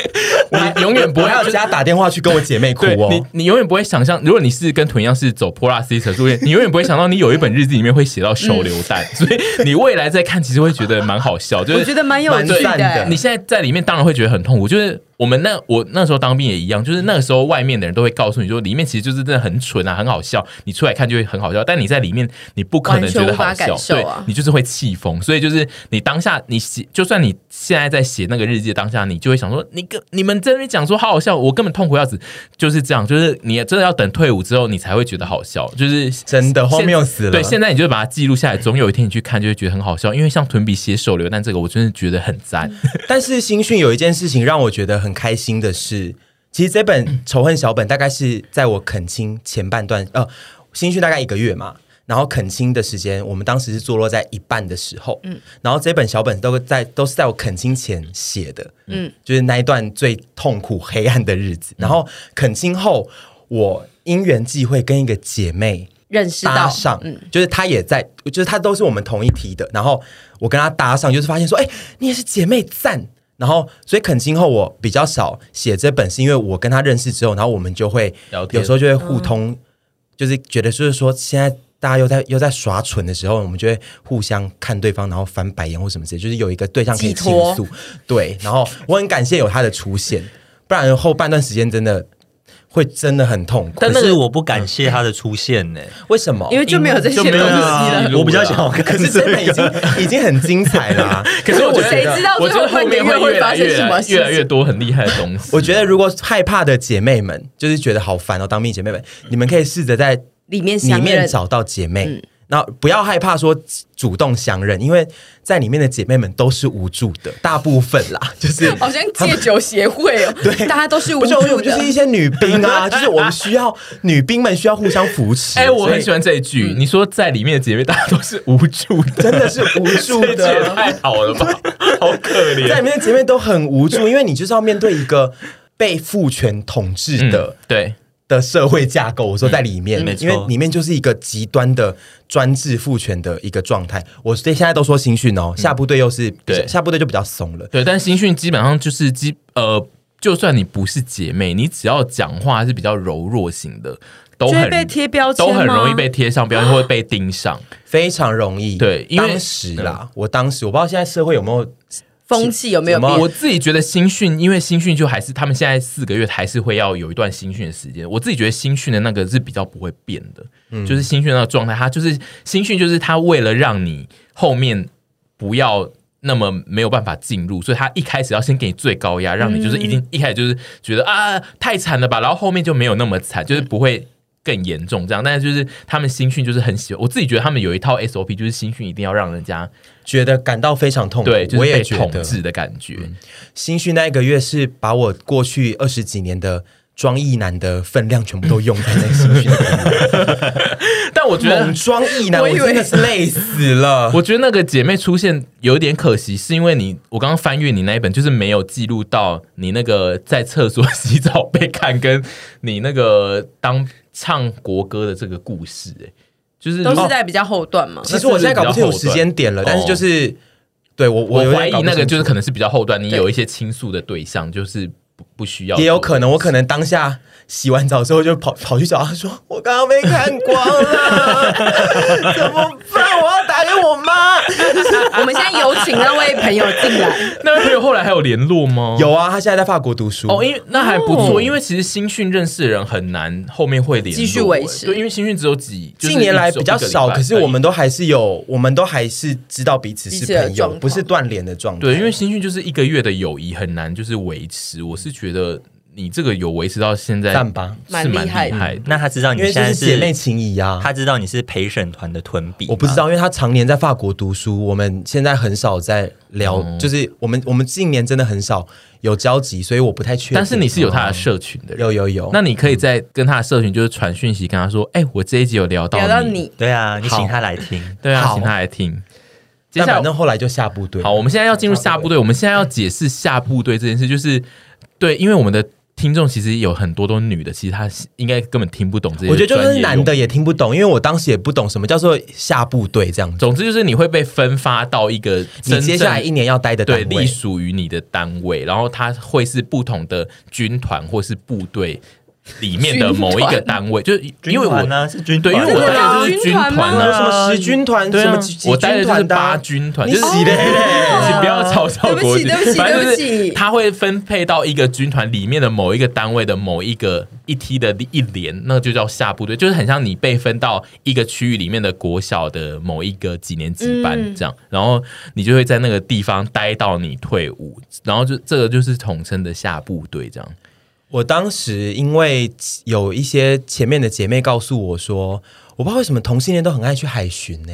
你永远不会要加打电话去跟我姐妹哭哦，你你永远不会想象，如果你是跟。同样是走 Sister 路线，你永远不会想到你有一本日记里面会写到手榴弹，嗯、*laughs* 所以你未来再看，其实会觉得蛮好笑，就是我觉得蛮有趣的。你现在在里面当然会觉得很痛苦，就是。我们那我那时候当兵也一样，就是那个时候外面的人都会告诉你说，里面其实就是真的很蠢啊，很好笑。你出来看就会很好笑，但你在里面你不可能觉得好笑，对，你就是会气疯。所以就是你当下你写，就算你现在在写那个日记的当下，你就会想说，你跟你们在那边讲说好好笑，我根本痛苦要死。就是这样，就是你真的要等退伍之后，你才会觉得好笑。就是真的荒谬死了。对，现在你就把它记录下来，总有一天你去看就会觉得很好笑。因为像屯比写手榴弹这个，我真的觉得很赞。*laughs* 但是新训有一件事情让我觉得很开心的是。其实这本 *clears throat* 仇恨小本大概是在我恳亲前半段，呃，新训大概一个月嘛，然后恳亲的时间，我们当时是坐落在一半的时候，嗯，然后这本小本都在都是在我恳亲前写的，嗯，就是那一段最痛苦黑暗的日子，然后恳亲后，我因缘际会跟一个姐妹认识到搭上，嗯，就是她也在，就是她都是我们同一梯的，然后我跟她搭上，就是发现说，哎，你也是姐妹赞，然后所以肯今后我比较少写这本，是因为我跟他认识之后，然后我们就会有时候就会互通，就是觉得就是说现在大家又在又在耍蠢的时候，我们就会互相看对方，然后翻白眼或什么之类，就是有一个对象可以倾诉，对，然后我很感谢有他的出现，不然后半段时间真的。会真的很痛苦，但是我不感谢他的出现呢？为什么？因为就没有这些东西了。我比较想要看，可是真的已经已经很精彩了。*laughs* 可是我觉得，谁知道我觉得后面会越来越越来越多很厉害的东西。*laughs* 我觉得如果害怕的姐妹们，就是觉得好烦哦，当兵姐妹们，你们可以试着在里面里面找到姐妹。那不要害怕说主动相认，因为在里面的姐妹们都是无助的，大部分啦，*laughs* 就是好像戒酒协会哦，*laughs* 对，大家都是无助就是一些女兵啊，就是我们需要女兵们需要互相扶持。哎、欸，我很喜欢这一句，嗯、你说在里面的姐妹大家都是无助的，真的是无助的，太好了吧，*laughs* 好可怜，在里面的姐妹都很无助，因为你就是要面对一个被父权统治的，嗯、对。的社会架构，我说在里面，嗯、因为里面就是一个极端的专制父权的一个状态。我对现在都说新训哦，下部队又是对下部队就比较松了，对。但新训基本上就是基呃，就算你不是姐妹，你只要讲话是比较柔弱型的，都很被贴标签，都很容易被贴上标签，或被盯上，非常容易。对，因为当时啦，嗯、我当时我不知道现在社会有没有。风气有没有变？我自己觉得新训，因为新训就还是他们现在四个月还是会要有一段新训的时间。我自己觉得新训的那个是比较不会变的，嗯、就是新训那个状态，他就是新训，就是他为了让你后面不要那么没有办法进入，所以他一开始要先给你最高压，让你就是一定一开始就是觉得啊太惨了吧，然后后面就没有那么惨，就是不会。更严重，这样，但是就是他们新训就是很喜欢，我自己觉得他们有一套 SOP，就是新训一定要让人家觉得感到非常痛苦，对，就是被我也觉得统治的感觉。嗯、新训那一个月是把我过去二十几年的装艺男的分量全部都用在那个新训，*laughs* 但我觉得装艺男，我真的是累死了。*laughs* 我觉得那个姐妹出现有点可惜，是因为你我刚刚翻阅你那一本，就是没有记录到你那个在厕所洗澡被看，跟你那个当。唱国歌的这个故事，哎，就是都是在比较后段嘛。其实我现在搞不清楚时间点了，但是就是对我我怀疑那个就是可能是比较后段，你有一些倾诉的对象，就是不不需要，也有可能我可能当下。洗完澡之后就跑跑去找他说：“我刚刚被看光了，*laughs* 怎么办？我要我妈。*laughs* ”我们现在有请那位朋友进来。*laughs* 那位朋友后来还有联络吗？有啊，他现在在法国读书。哦，因为那还不错，因为其实新训认识的人很难，后面会联络继续维持。对，因为新训只有几，就是、近年来比较少，可是我们都还是有，我们都还是知道彼此是朋友，不是断联的状态。对，因为新训就是一个月的友谊很难就是维持，我是觉得。你这个有维持到现在，赞吧，是蛮厉害的。那他知道你现在是姐妹情谊啊，他知道你是陪审团的屯比。我不知道，因为他常年在法国读书，我们现在很少在聊，就是我们我们近年真的很少有交集，所以我不太确定。但是你是有他的社群的人，有有有。那你可以在跟他的社群就是传讯息跟他说，哎，我这一集有聊到聊到你，对啊，你请他来听，对啊，请他来听。接下来，那后来就下部队。好，我们现在要进入下部队，我们现在要解释下部队这件事，就是对，因为我们的。听众其实有很多都是女的，其实她应该根本听不懂这些。我觉得就是男的也听不懂，因为我当时也不懂什么叫做下部队这样子。总之就是你会被分发到一个你接下来一年要待的单位，对，隶属于你的单位，然后它会是不同的军团或是部队。里面的某一个单位，就是因为我呢是军对，因为我待的就是军团啊，什么十军团，什么我待的就是八军团，就是你不要嘲笑国籍，对不起，反正就是他会分配到一个军团里面的某一个单位的某一个一梯的一连，那就叫下部队，就是很像你被分到一个区域里面的国小的某一个几年级班这样，然后你就会在那个地方待到你退伍，然后就这个就是统称的下部队这样。我当时因为有一些前面的姐妹告诉我说，我不知道为什么同性恋都很爱去海巡呢，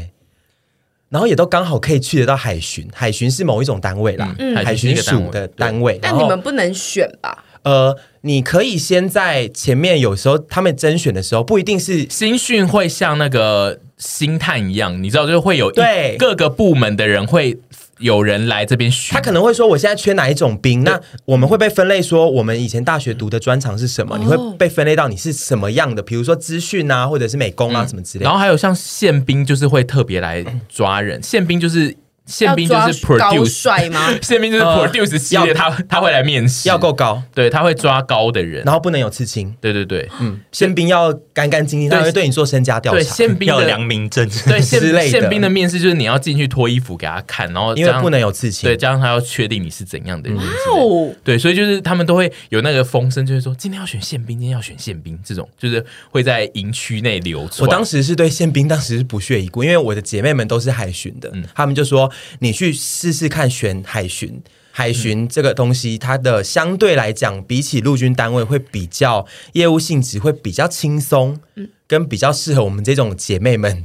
然后也都刚好可以去得到海巡。海巡是某一种单位啦，嗯、海巡署的单位。但你们不能选吧？呃，你可以先在前面，有时候他们甄选的时候不一定是新训会像那个星探一样，你知道，就会有对各个部门的人会。有人来这边选，他可能会说我现在缺哪一种兵，那我们会被分类说我们以前大学读的专长是什么？你会被分类到你是什么样的？比如说资讯啊，或者是美工啊什么之类的。然后还有像宪兵，就是会特别来抓人，宪兵就是。宪兵就是 produce 帅吗？*laughs* 宪兵就是 produce 系列，他他会来面试，要够高，对，他会抓高的人，然后不能有刺青，对对对，嗯，宪兵要干干净净，他会对你做身家调查，对，宪兵要良民证，对，*laughs* 宪之类的。宪兵的面试就是你要进去脱衣服给他看，然后因为不能有刺青，对，加上他要确定你是怎样的人，哦，对，所以就是他们都会有那个风声，就是说今天要选宪兵，今天要选宪兵，这种就是会在营区内流传。我当时是对宪兵当时是不屑一顾，因为我的姐妹们都是海巡的，他们就说你去。试试看选海巡，海巡这个东西，它的相对来讲，比起陆军单位会比较业务性质会比较轻松，跟比较适合我们这种姐妹们，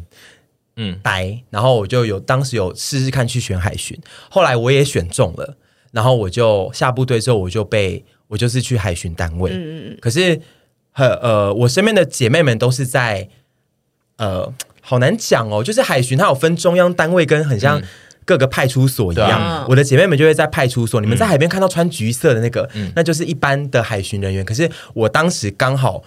嗯，待。然后我就有当时有试试看去选海巡，后来我也选中了，然后我就下部队之后，我就被我就是去海巡单位，嗯嗯，可是呃呃，我身边的姐妹们都是在呃，好难讲哦，就是海巡它有分中央单位跟很像。各个派出所一样，啊、我的姐妹们就会在派出所。嗯、你们在海边看到穿橘色的那个，嗯、那就是一般的海巡人员。可是我当时刚好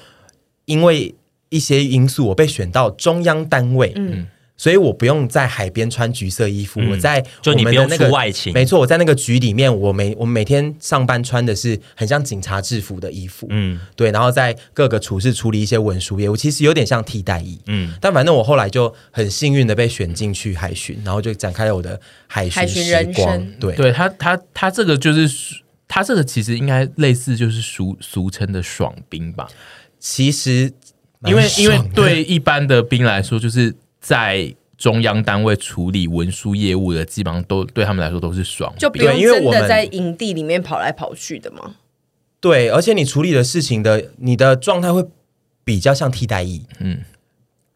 因为一些因素，我被选到中央单位。嗯。所以我不用在海边穿橘色衣服，嗯、我在我们的那个外勤，没错，我在那个局里面，我每我每天上班穿的是很像警察制服的衣服，嗯，对，然后在各个处室处理一些文书业务，其实有点像替代役，嗯，但反正我后来就很幸运的被选进去海巡，然后就展开了我的海巡时光，人生。对，对他他他这个就是他这个其实应该类似就是俗俗称的爽兵吧，其实因为因为对一般的兵来说就是。在中央单位处理文书业务的，基本上都对他们来说都是爽，就不用真的在营地里面跑来跑去的嘛？对，而且你处理的事情的，你的状态会比较像替代役，嗯，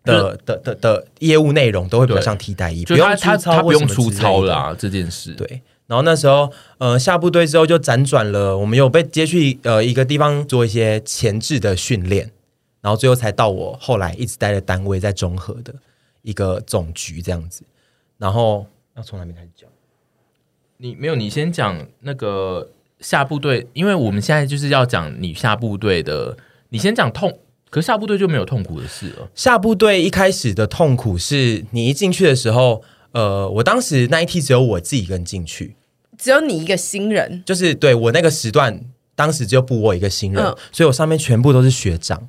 的的的的业务内容都会比较像替代役，不用他他不用出操啦这件事。对，然后那时候呃下部队之后就辗转了，我们有被接去呃一个地方做一些前置的训练，然后最后才到我后来一直待的单位在中和的。一个总局这样子，然后要从哪边开始讲？你没有，你先讲那个下部队，因为我们现在就是要讲你下部队的。你先讲痛，可是下部队就没有痛苦的事了。下部队一开始的痛苦是你一进去的时候，呃，我当时那一梯只有我自己一个人进去，只有你一个新人，就是对我那个时段，当时只有补我一个新人，嗯、所以我上面全部都是学长，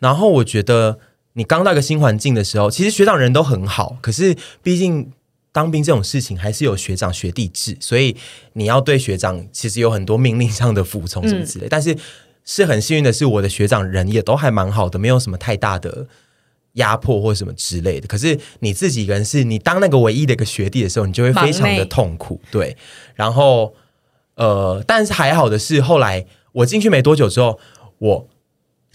然后我觉得。你刚到一个新环境的时候，其实学长人都很好，可是毕竟当兵这种事情还是有学长学弟制，所以你要对学长其实有很多命令上的服从什么之类。嗯、但是是很幸运的是，我的学长人也都还蛮好的，没有什么太大的压迫或什么之类的。可是你自己一个人是你当那个唯一的一个学弟的时候，你就会非常的痛苦。对，然后呃，但是还好的是，后来我进去没多久之后，我。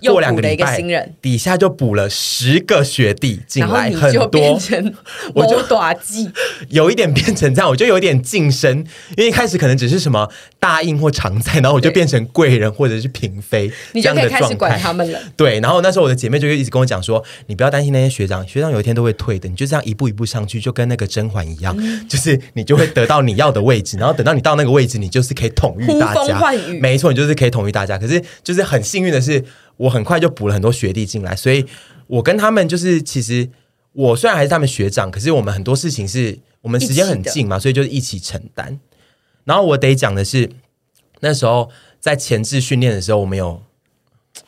过两个礼拜，底下就补了十个学弟进来，很多，*laughs* 我就短记，*laughs* 有一点变成这样，我就有一点晋升，因为一开始可能只是什么大印或常在，然后我就变成贵人或者是嫔妃，你就可以开始管他们了。对，然后那时候我的姐妹就一直跟我讲说，你不要担心那些学长，学长有一天都会退的，你就这样一步一步上去，就跟那个甄嬛一样，就是你就会得到你要的位置，然后等到你到那个位置，你就是可以统御大家，没错，你就是可以统御大家。可是就是很幸运的是。我很快就补了很多学弟进来，所以我跟他们就是，其实我虽然还是他们学长，可是我们很多事情是我们时间很近嘛，所以就是一起承担。然后我得讲的是，那时候在前置训练的时候，我们有，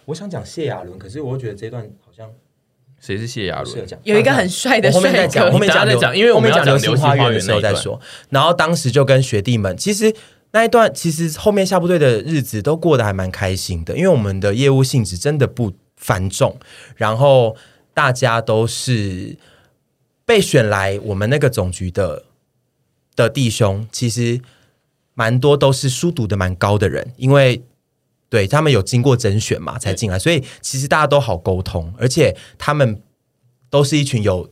我想讲谢亚伦，可是我觉得这段好像谁是谢亚伦？有一个很帅的帅哥，后面再讲，后面讲，因为我们讲流星花园的时候再说。然后当时就跟学弟们，其实。那一段其实后面下部队的日子都过得还蛮开心的，因为我们的业务性质真的不繁重，然后大家都是被选来我们那个总局的的弟兄，其实蛮多都是书读的蛮高的人，因为对他们有经过甄选嘛才进来，所以其实大家都好沟通，而且他们都是一群有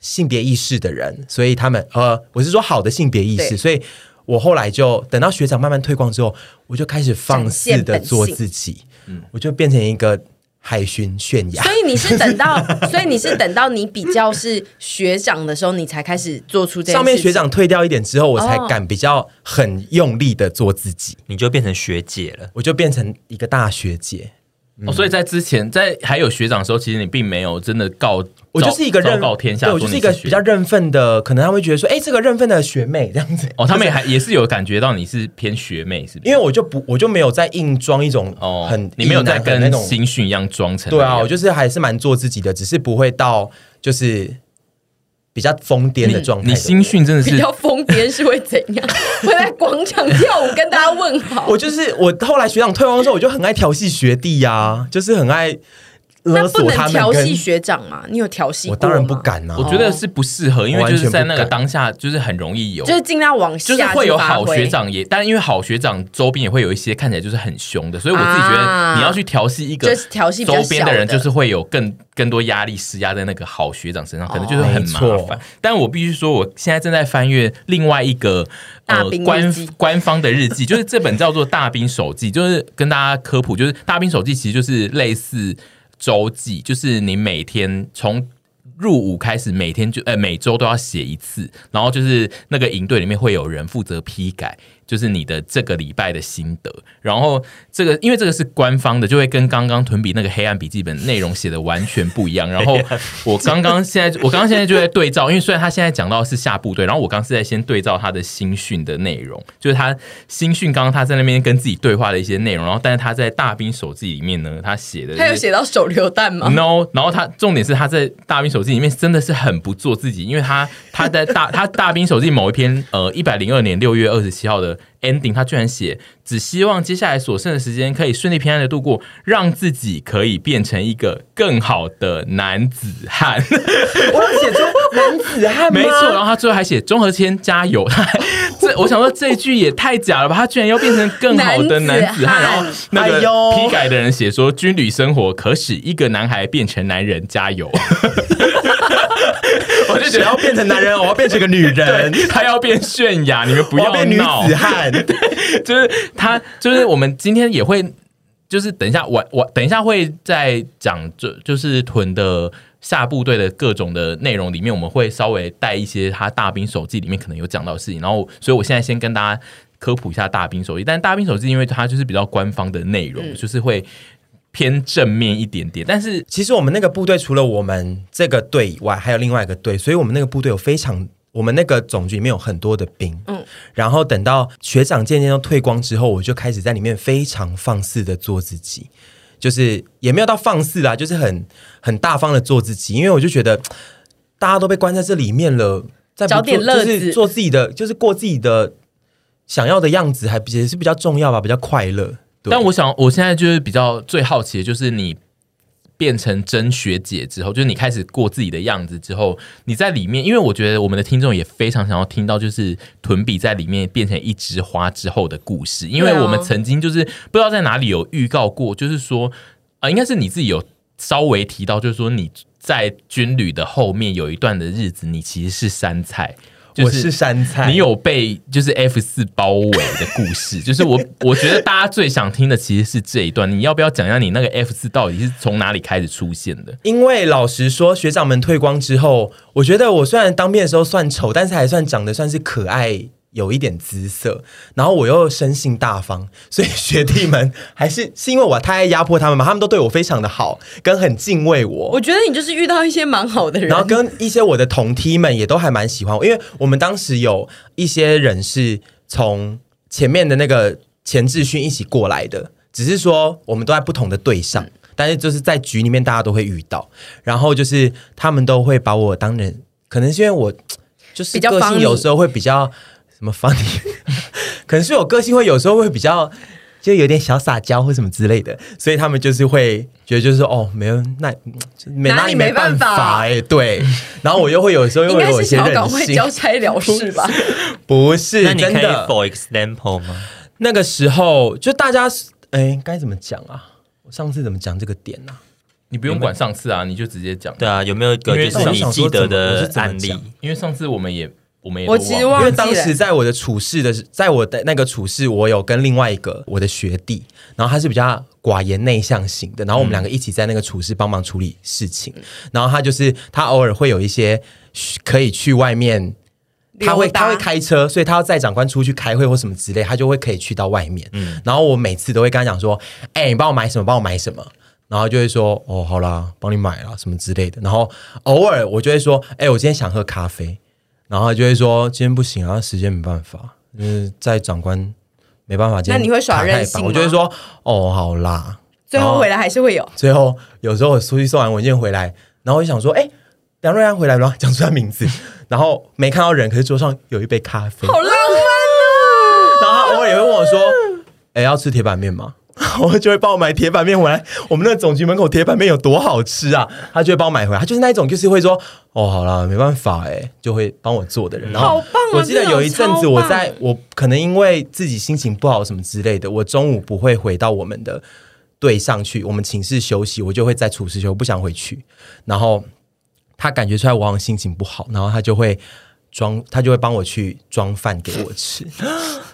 性别意识的人，所以他们呃，我是说好的性别意识，所以。我后来就等到学长慢慢退光之后，我就开始放肆的做自己，嗯，我就变成一个海巡泫雅。所以你是等到，*laughs* 所以你是等到你比较是学长的时候，你才开始做出这件事。上面学长退掉一点之后，我才敢比较很用力的做自己，你就变成学姐了，我就变成一个大学姐。哦，所以在之前，在还有学长的时候，其实你并没有真的告，我就是一个认告天下，对，我就是一个比较认份的，可能他会觉得说，哎，这个认份的学妹这样子。哦，他们也还也是有感觉到你是偏学妹，是不是？因为我就不，我就没有在硬装一种哦，很，你没有在跟新训一样装成。对啊，我就是还是蛮做自己的，只是不会到就是。比较疯癫的状态，你新训真的是比较疯癫，是会怎样？会在广场跳舞跟大家问好。*laughs* 我就是我后来学长退光之后，我就很爱调戏学弟呀、就是很爱。那不能调戏学长嘛？你有调戏？我当然不敢啊！我觉得是不适合，因为就是在那个当下，就是很容易有，就是尽量往下，就是会有好学长也，但因为好学长周边也会有一些看起来就是很凶的，所以我自己觉得你要去调戏一个调戏周边的人，就是会有更更多压力施压在那个好学长身上，可能就是很麻烦。但我必须说，我现在正在翻阅另外一个呃官官方的日记，*laughs* 就是这本叫做《大兵手记》，就是跟大家科普，就是《大兵手记》其实就是类似。周记就是你每天从入伍开始，每天就呃每周都要写一次，然后就是那个营队里面会有人负责批改。就是你的这个礼拜的心得，然后这个因为这个是官方的，就会跟刚刚屯比那个黑暗笔记本内容写的完全不一样。然后我刚刚现在我刚刚现在就在对照，因为虽然他现在讲到是下部队，然后我刚刚是在先对照他的新训的内容，就是他新训刚刚他在那边跟自己对话的一些内容，然后但是他在大兵手记里面呢，他写的他有写到手榴弹吗？No，然后他重点是他在大兵手记里面真的是很不做自己，因为他他在大他大兵手记某一篇呃一百零二年六月二十七号的。ending，他居然写，只希望接下来所剩的时间可以顺利平安的度过，让自己可以变成一个更好的男子汉。*laughs* 我有写出男子汉吗？没错，然后他最后还写中和谦加油。*laughs* 这我想说这句也太假了吧？他居然要变成更好的男子汉，然后 *laughs* 那个批改的人写说军旅生活可使一个男孩变成男人，加油。*laughs* 我就想要变成男人，我要变成个女人，*laughs* 他要变泫雅，你们不要变女子汉。*laughs* 对，就是他，就是我们今天也会，就是等一下我我等一下会在讲，就就是屯的下部队的各种的内容里面，我们会稍微带一些他大兵手记里面可能有讲到的事情，然后所以我现在先跟大家科普一下大兵手记，但大兵手记因为它就是比较官方的内容，嗯、就是会。偏正面一点点，但是其实我们那个部队除了我们这个队以外，还有另外一个队，所以我们那个部队有非常，我们那个总局里面有很多的兵，嗯，然后等到学长渐渐都退光之后，我就开始在里面非常放肆的做自己，就是也没有到放肆啦，就是很很大方的做自己，因为我就觉得大家都被关在这里面了，再找点乐子，就是做自己的，就是过自己的想要的样子，还也是比较重要吧，比较快乐。但我想，我现在就是比较最好奇的，就是你变成真学姐之后，就是你开始过自己的样子之后，你在里面，因为我觉得我们的听众也非常想要听到，就是屯比在里面变成一枝花之后的故事，因为我们曾经就是不知道在哪里有预告过，就是说啊、呃，应该是你自己有稍微提到，就是说你在军旅的后面有一段的日子，你其实是杉菜。我是山菜，你有被就是 F 四包围的故事，*laughs* 就是我我觉得大家最想听的其实是这一段，你要不要讲一下你那个 F 四到底是从哪里开始出现的？因为老实说，学长们退光之后，我觉得我虽然当兵的时候算丑，但是还算长得算是可爱。有一点姿色，然后我又生性大方，*laughs* 所以学弟们还是是因为我太爱压迫他们嘛，他们都对我非常的好，跟很敬畏我。我觉得你就是遇到一些蛮好的人，然后跟一些我的同梯们也都还蛮喜欢我，因为我们当时有一些人是从前面的那个前置训一起过来的，只是说我们都在不同的队上，嗯、但是就是在局里面大家都会遇到，然后就是他们都会把我当人，可能是因为我就是个性有时候会比较。什么 funny？*laughs* 可能是我个性会有时候会比较就有点小撒娇或什么之类的，所以他们就是会觉得就是说哦，没有那没拿你没办法哎，对。然后我又会有时候又会有一些任性，交差了事吧？*laughs* 不是，那你可以真的 for example 吗？那个时候就大家哎，该怎么讲啊？我上次怎么讲这个点呢、啊？你不用管上次啊，你就直接讲。对啊，有没有一个就是你记得的案例？因为上次我们也。我们也我其实忘因为当时在我的处室的，在我的那个处室，我有跟另外一个我的学弟，然后他是比较寡言内向型的，然后我们两个一起在那个处室帮忙处理事情，嗯、然后他就是他偶尔会有一些可以去外面，他会他会开车，所以他要载长官出去开会或什么之类，他就会可以去到外面，嗯，然后我每次都会跟他讲说，哎、欸，你帮我买什么，帮我买什么。然后就会说哦，好啦，帮你买了什么之类的。然后偶尔我就会说，哎，我今天想喝咖啡。然后他就会说今天不行啊，时间没办法，嗯，在长官没办法。今天那你会耍任性？我就会说哦，好啦。最后回来还是会有。最后有时候我出去送完文件回来，然后我就想说，哎，梁瑞安回来了，讲出他名字，*laughs* 然后没看到人，可是桌上有一杯咖啡，好浪漫啊。然后他偶尔也会问我说，哎，要吃铁板面吗？*laughs* 我就会帮我买铁板面回来。我们那个总局门口铁板面有多好吃啊！他就会帮我买回来。他就是那一种，就是会说：“哦，好了，没办法，哎，就会帮我做的人。”然后我记得有一阵子，我在我可能因为自己心情不好什么之类的，我中午不会回到我们的队上去，我们寝室休息，我就会在厨师休，我不想回去。然后他感觉出来我好像心情不好，然后他就会装，他就会帮我去装饭给我吃。*gasps* *laughs*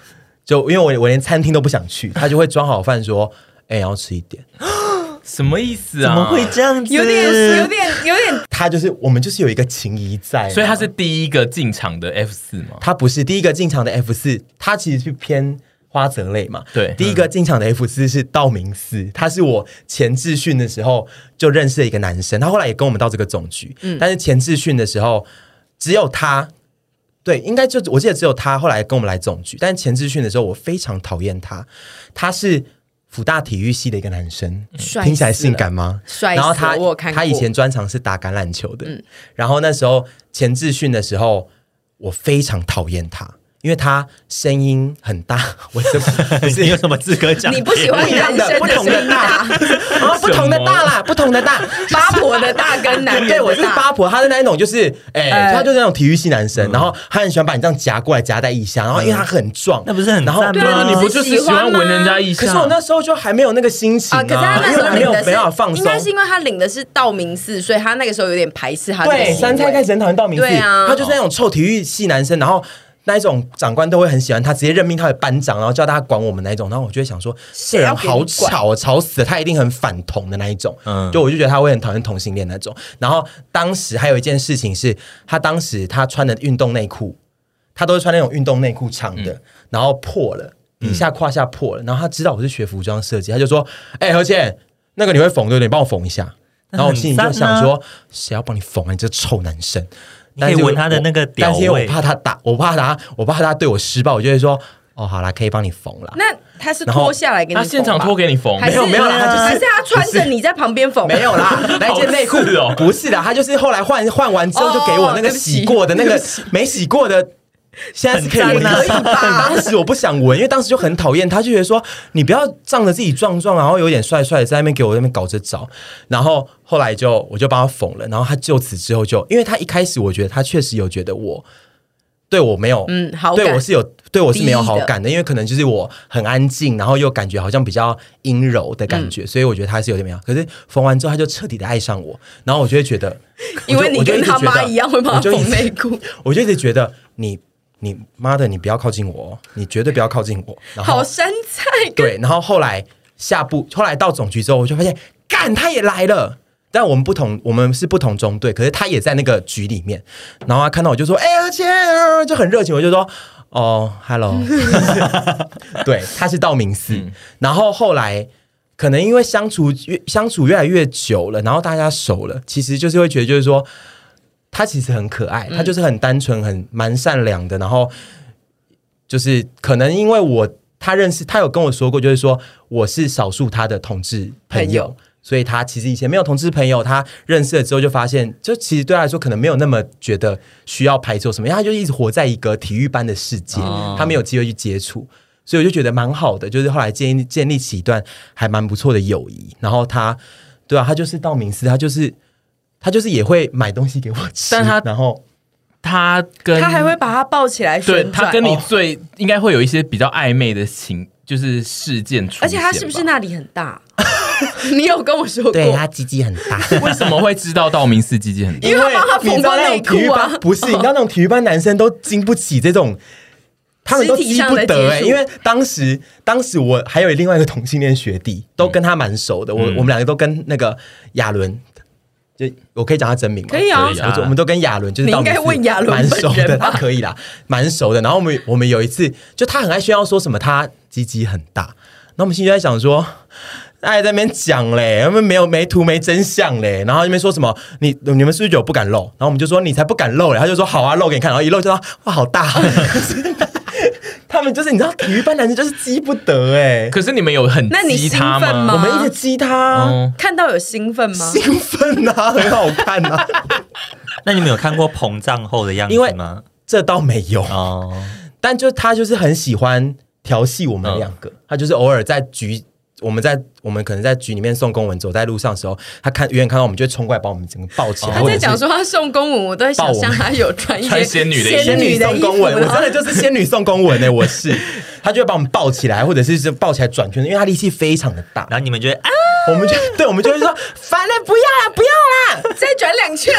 就因为我我连餐厅都不想去，他就会装好饭说：“哎、欸，要吃一点。*gasps* ”什么意思啊？怎么会这样子？有点有点有点。*laughs* 他就是我们就是有一个情谊在，所以他是第一个进场的 F 四吗？他不是第一个进场的 F 四，他其实是偏花泽类嘛。对，第一个进场的 F 四是道明寺，他是我前置训的时候就认识的一个男生，他后来也跟我们到这个总局，嗯，但是前置训的时候只有他。对，应该就我记得只有他后来跟我们来总局，但是前置训的时候我非常讨厌他，他是辅大体育系的一个男生，听起来性感吗？帅，然后他他以前专长是打橄榄球的，嗯，然后那时候前置训的时候我非常讨厌他。因为他声音很大，*laughs* 我这不是有什么资格讲？你不喜欢男生不同的大，不同的大啦，不同的大，*laughs* 八婆的大跟男，对，我是八婆，他是那一种，就是哎，他就是那种体育系男生，然后他很喜欢把你这样夹过来夹在腋下，然后因为他很壮，那不是很然后对，你不就是喜欢闻人家腋下？可是我那时候就还没有那个心情啊，可是他那时候没有没办法放松，应该是因为他领的是道明寺，所以他那个时候有点排斥他。对，三菜开始很讨厌道明寺，对啊，他就是那种臭体育系男生，然后。那一种长官都会很喜欢他，直接任命他为班长，然后叫他管我们那一种。然后我就会想说，这人好吵，吵死了，他一定很反同的那一种。嗯，就我就觉得他会很讨厌同性恋那种。然后当时还有一件事情是，他当时他穿的运动内裤，他都是穿那种运动内裤长的，嗯、然后破了，底下胯下破了。然后他知道我是学服装设计，他就说：“哎、欸，何倩，那个你会缝对不对？你帮我缝一下。”然后我心里就想说：“谁要帮你缝啊？你这臭男生！”可以闻他的那个屌味，但是我怕他打，我怕他，我怕他对我施暴，我就会说，哦，好啦，可以帮你缝了。那他是脱下来给你，他现场脱给你缝，没有没有啦，他就是还是他穿着你在旁边缝，没有啦，*laughs* 那件内裤哦，不是的，他就是后来换换完之后就给我那个洗过的那个没洗过的。现在是可以闻啊，当时我不想闻，因 *laughs* 为当时就很讨厌他，就觉得说你不要仗着自己壮壮，然后有点帅帅的在那边给我那边搞着找。然后后来就我就帮他缝了，然后他就此之后就，因为他一开始我觉得他确实有觉得我对我没有嗯好，对我是有对我是没有好感的，因为可能就是我很安静，然后又感觉好像比较阴柔的感觉，所以我觉得他是有点没有。可是缝完之后他就彻底的爱上我，然后我就会觉得，因为你跟他妈一样会帮他缝内裤，我就一直觉得你。你妈的！你不要靠近我，你绝对不要靠近我。然后好山菜。对，然后后来下部，后来到总局之后，我就发现，干他也来了。但我们不同，我们是不同中队，可是他也在那个局里面。然后他看到我就说：“哎、欸，而且就很热情。”我就说：“哦，hello。*laughs* ”对，他是道明寺。嗯、然后后来可能因为相处越相处越来越久了，然后大家熟了，其实就是会觉得就是说。他其实很可爱，他就是很单纯、很蛮善良的。然后就是可能因为我他认识他有跟我说过，就是说我是少数他的同志朋友，所以他其实以前没有同志朋友。他认识了之后就发现，就其实对他来说可能没有那么觉得需要排斥什么，因为他就一直活在一个体育班的世界，哦、他没有机会去接触，所以我就觉得蛮好的。就是后来建立建立起一段还蛮不错的友谊。然后他对啊，他就是道明寺，他就是。他就是也会买东西给我吃，但他然后他跟他还会把他抱起来，对他跟你最应该会有一些比较暧昧的情，就是事件出现，而且他是不是那里很大？*laughs* 你有跟我说过？对他鸡鸡很大，*laughs* 为什么会知道道明寺鸡鸡很大？因为他帮他缝到内裤啊！不是，你知道那种体育班男生都经不起这种，他们都积不得哎、欸。*laughs* 因为当时，当时我还有另外一个同性恋学弟，都跟他蛮熟的。嗯、我我们两个都跟那个亚伦，就我可以讲他真名吗？可以啊，我们都跟亚伦就是。你应该问亚伦蛮熟的，他可以啦，蛮熟的。然后我们我们有一次，就他很爱炫耀说什么他鸡鸡很大，那我们心里在想说。他还在那边讲嘞，他们没有没图没真相嘞，然后那边说什么你你们是不是就不敢露？然后我们就说你才不敢露嘞，他就说好啊，露给你看，然后一露就说哇好大，*laughs* 他们就是你知道体育班男生就是激不得哎，可是你们有很激他吗？我们一直激他，嗯、看到有兴奋吗？兴奋啊，很好看啊。那你们有看过膨胀后的样子吗？这倒没有哦，但就他就是很喜欢调戏我们两个，嗯、他就是偶尔在局。我们在我们可能在局里面送公文，走在路上的时候，他看远远看到我们，就会冲过来把我们整个抱起来。他在讲说他送公文，我都在想象他有穿一些仙女的仙女送公文，我真的就是仙女送公文呢、欸。我是 *laughs* 他就会把我们抱起来，或者是抱起来转圈，因为他力气非常的大。然后你们就会啊，我们就对，我们就会说烦了，不要了，不要了，再转两圈。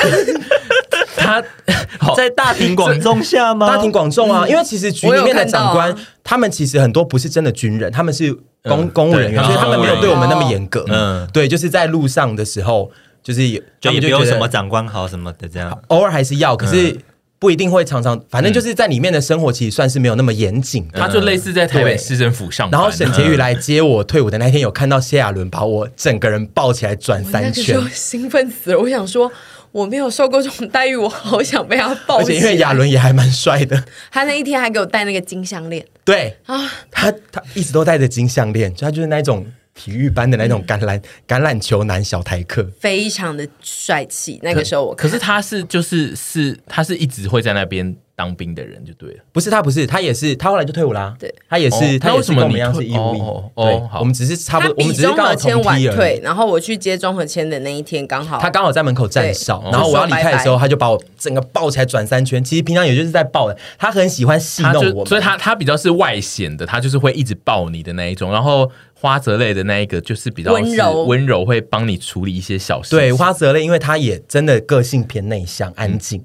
*laughs* 他 *laughs* 在大庭广众下吗？大庭广众啊，因为其实局里面的长官，他们其实很多不是真的军人，他们是。公公务人员，所以他们没有对我们那么严格。嗯，对，就是在路上的时候，就是有就也没有什么长官好什么的这样，偶尔还是要，可是不一定会常常。反正就是在里面的生活，其实算是没有那么严谨。他就类似在台北市政府上班。然后沈婕妤来接我退伍的那天，有看到谢亚伦把我整个人抱起来转三圈，兴奋死了。我想说。我没有受过这种待遇，我好想被他抱。而且因为亚伦也还蛮帅的，他那一天还给我戴那个金项链。对啊，他他一直都戴着金项链，就他就是那种体育班的那种橄榄、嗯、橄榄球男小台客，非常的帅气。那个时候我可，可是他是就是是他是一直会在那边。当兵的人就对了，不是他，不是他，也是他后来就退伍啦。对，他也是，他为什么跟我们一样是义务役？对，我们只是差不多，我们只是刚好同梯而已。然后我去接庄和谦的那一天，刚好他刚好在门口站哨，然后我要离开的时候，他就把我整个抱起来转三圈。其实平常也就是在抱的，他很喜欢戏弄我，所以他他比较是外显的，他就是会一直抱你的那一种。然后花泽类的那一个就是比较温柔，温柔会帮你处理一些小事。对，花泽类，因为他也真的个性偏内向、安静，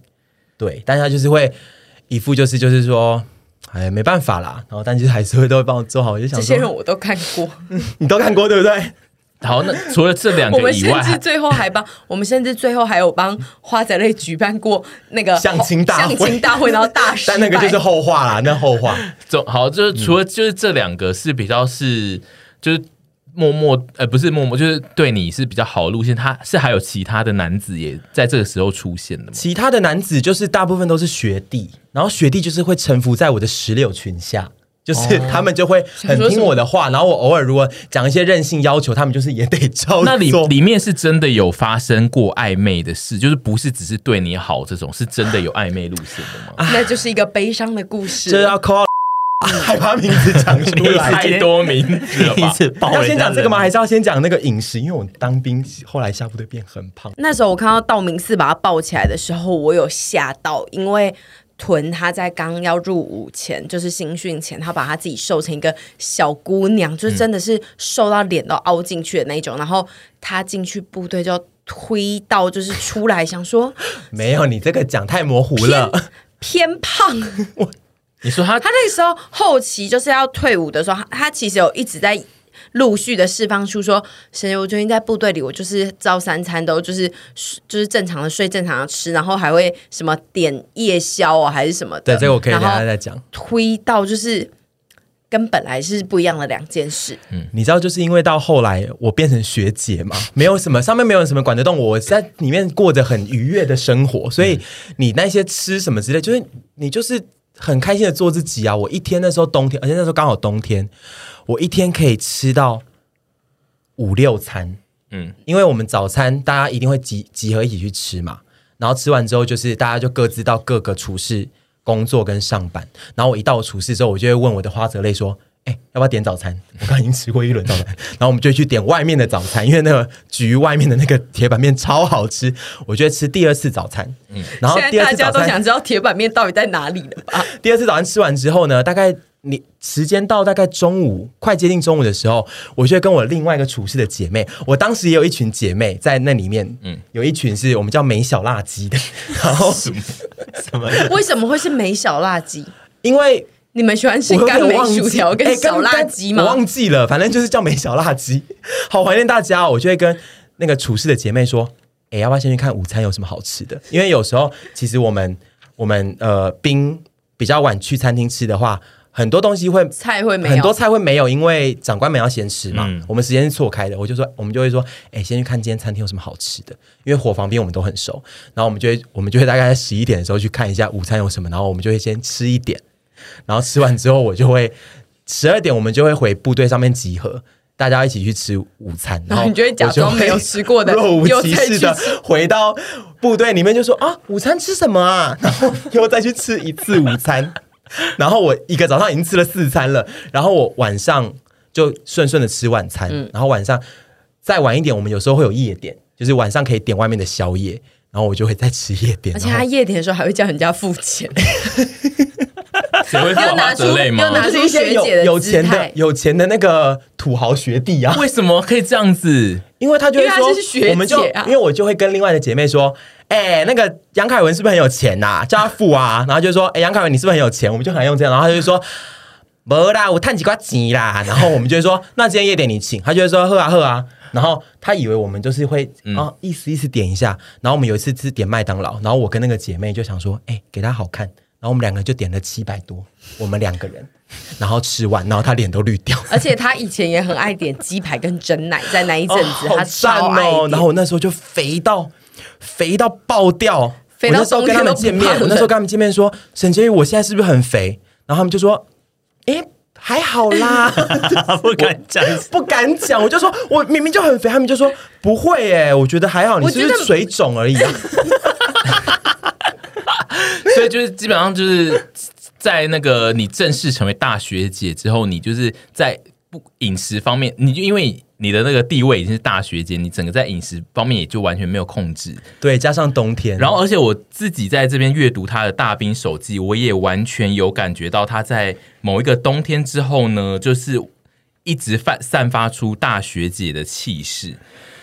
对，但他就是会。一副就是就是说，哎，没办法啦。然后，但是还是会都会帮我做好。我就想说，这些人我都看过，*laughs* 你都看过对不对？好，那除了这两个以外，*laughs* 我们甚至最后还帮我们甚至最后还有帮花仔类举办过那个相亲大会，相亲大会，然后大师，但那个就是后话啦，那后话。*laughs* 就好，就是除了就是这两个是比较是就是。默默，呃，不是默默，就是对你是比较好的路线。他是还有其他的男子也在这个时候出现的吗？其他的男子就是大部分都是学弟，然后学弟就是会臣服在我的石榴裙下，就是他们就会很听我的话。然后我偶尔如果讲一些任性要求，他们就是也得照做。那里里面是真的有发生过暧昧的事，就是不是只是对你好这种，是真的有暧昧路线的吗？那就是一个悲伤的故事，这要 call。*laughs* 害怕名字讲出来太多名字了吧？*laughs* 要先讲这个吗？还是要先讲那个饮食？因为我当兵后来下部队变很胖。那时候我看到道明寺把他抱起来的时候，我有吓到，因为屯他在刚要入伍前，就是新训前，他把他自己瘦成一个小姑娘，就真的是瘦到脸都凹进去的那种。然后他进去部队就推到，就是出来想说，*laughs* 没有，你这个讲太模糊了，偏，偏胖。你说他，他那个时候后期就是要退伍的时候，他他其实有一直在陆续的释放出说，谁我最近在部队里，我就是照三餐都就是就是正常的睡，正常的吃，然后还会什么点夜宵啊，还是什么的。对，这个我可以等下再讲。推到就是跟本来是不一样的两件事。嗯，你知道，就是因为到后来我变成学姐嘛，*laughs* 没有什么上面没有什么管得动我，我在里面过着很愉悦的生活，所以你那些吃什么之类，就是你就是。很开心的做自己啊！我一天那时候冬天，而且那时候刚好冬天，我一天可以吃到五六餐。嗯，因为我们早餐大家一定会集集合一起去吃嘛，然后吃完之后就是大家就各自到各个厨师工作跟上班。然后我一到厨师之后，我就会问我的花泽类说。哎，要不要点早餐？我刚刚已经吃过一轮早餐，然后我们就去点外面的早餐，因为那个局外面的那个铁板面超好吃，我就吃第二次早餐。嗯，然后第二次早餐大家都想知道铁板面到底在哪里了吧？第二次早餐吃完之后呢，大概你时间到大概中午，快接近中午的时候，我就会跟我另外一个处室的姐妹，我当时也有一群姐妹在那里面，嗯，有一群是我们叫美小辣鸡的，然后什么 *laughs* 什么？为什么会是美小辣鸡？因为你们喜欢吃干梅薯条跟小辣鸡吗？我忘记了，反正就是叫梅小辣鸡。*laughs* 好怀念大家，哦我就会跟那个处室的姐妹说，哎，要不要先去看午餐有什么好吃的？因为有时候其实我们我们呃冰比较晚去餐厅吃的话。很多东西会菜会没有，很多菜会没有，因为长官们要先吃嘛。嗯、我们时间是错开的，我就说，我们就会说，哎，先去看今天餐厅有什么好吃的，因为伙房兵我们都很熟。然后我们就会，我们就会大概在十一点的时候去看一下午餐有什么，然后我们就会先吃一点，然后吃完之后，我就会十二点我们就会回部队上面集合，大家一起去吃午餐。然后你就会假装没有吃过的，若无其事的回到部队里面就说啊，午餐吃什么啊？然后又再去吃一次午餐。然后我一个早上已经吃了四餐了，然后我晚上就顺顺的吃晚餐，嗯、然后晚上再晚一点，我们有时候会有夜点，就是晚上可以点外面的宵夜，然后我就会再吃夜点，而且他夜点的时候还会叫人家付钱，*laughs* 谁会付花泽类吗？要拿出一些有有钱的有钱的那个土豪学弟啊？为什么可以这样子？因为他就会说，我们就因为我就会跟另外的姐妹说。哎、欸，那个杨凯文是不是很有钱呐、啊？叫他付啊，然后就说：“哎、欸，杨凯文，你是不是很有钱？”我们就很用这样，然后他就说：“没啦，我叹几块钱啦。”然后我们就会说：“那今天夜点你请。”他就会说：“喝啊喝啊。”然后他以为我们就是会啊意思意思点一下。然后我们有一次是点麦当劳，然后我跟那个姐妹就想说：“哎、欸，给他好看。”然后我们两个就点了七百多，我们两个人，然后吃完，然后他脸都绿掉。而且他以前也很爱点鸡排跟蒸奶，在那一阵子、哦、他超爱、哦。然后我那时候就肥到。肥到爆掉！肥到我那时候跟他们见面，我那时候跟他们见面说：“沈婕妤，我现在是不是很肥？”然后他们就说：“哎，还好啦。*laughs* ”不敢讲，不敢讲。我就说：“我明明就很肥。”他们就说：“不会耶，我觉得还好，你是不是水肿而已啊。*laughs* ” *laughs* 所以就是基本上就是在那个你正式成为大学姐之后，你就是在不饮食方面，你就因为。你的那个地位已经是大学姐，你整个在饮食方面也就完全没有控制。对，加上冬天，然后而且我自己在这边阅读他的大兵手记，我也完全有感觉到他在某一个冬天之后呢，就是一直散散发出大学姐的气势。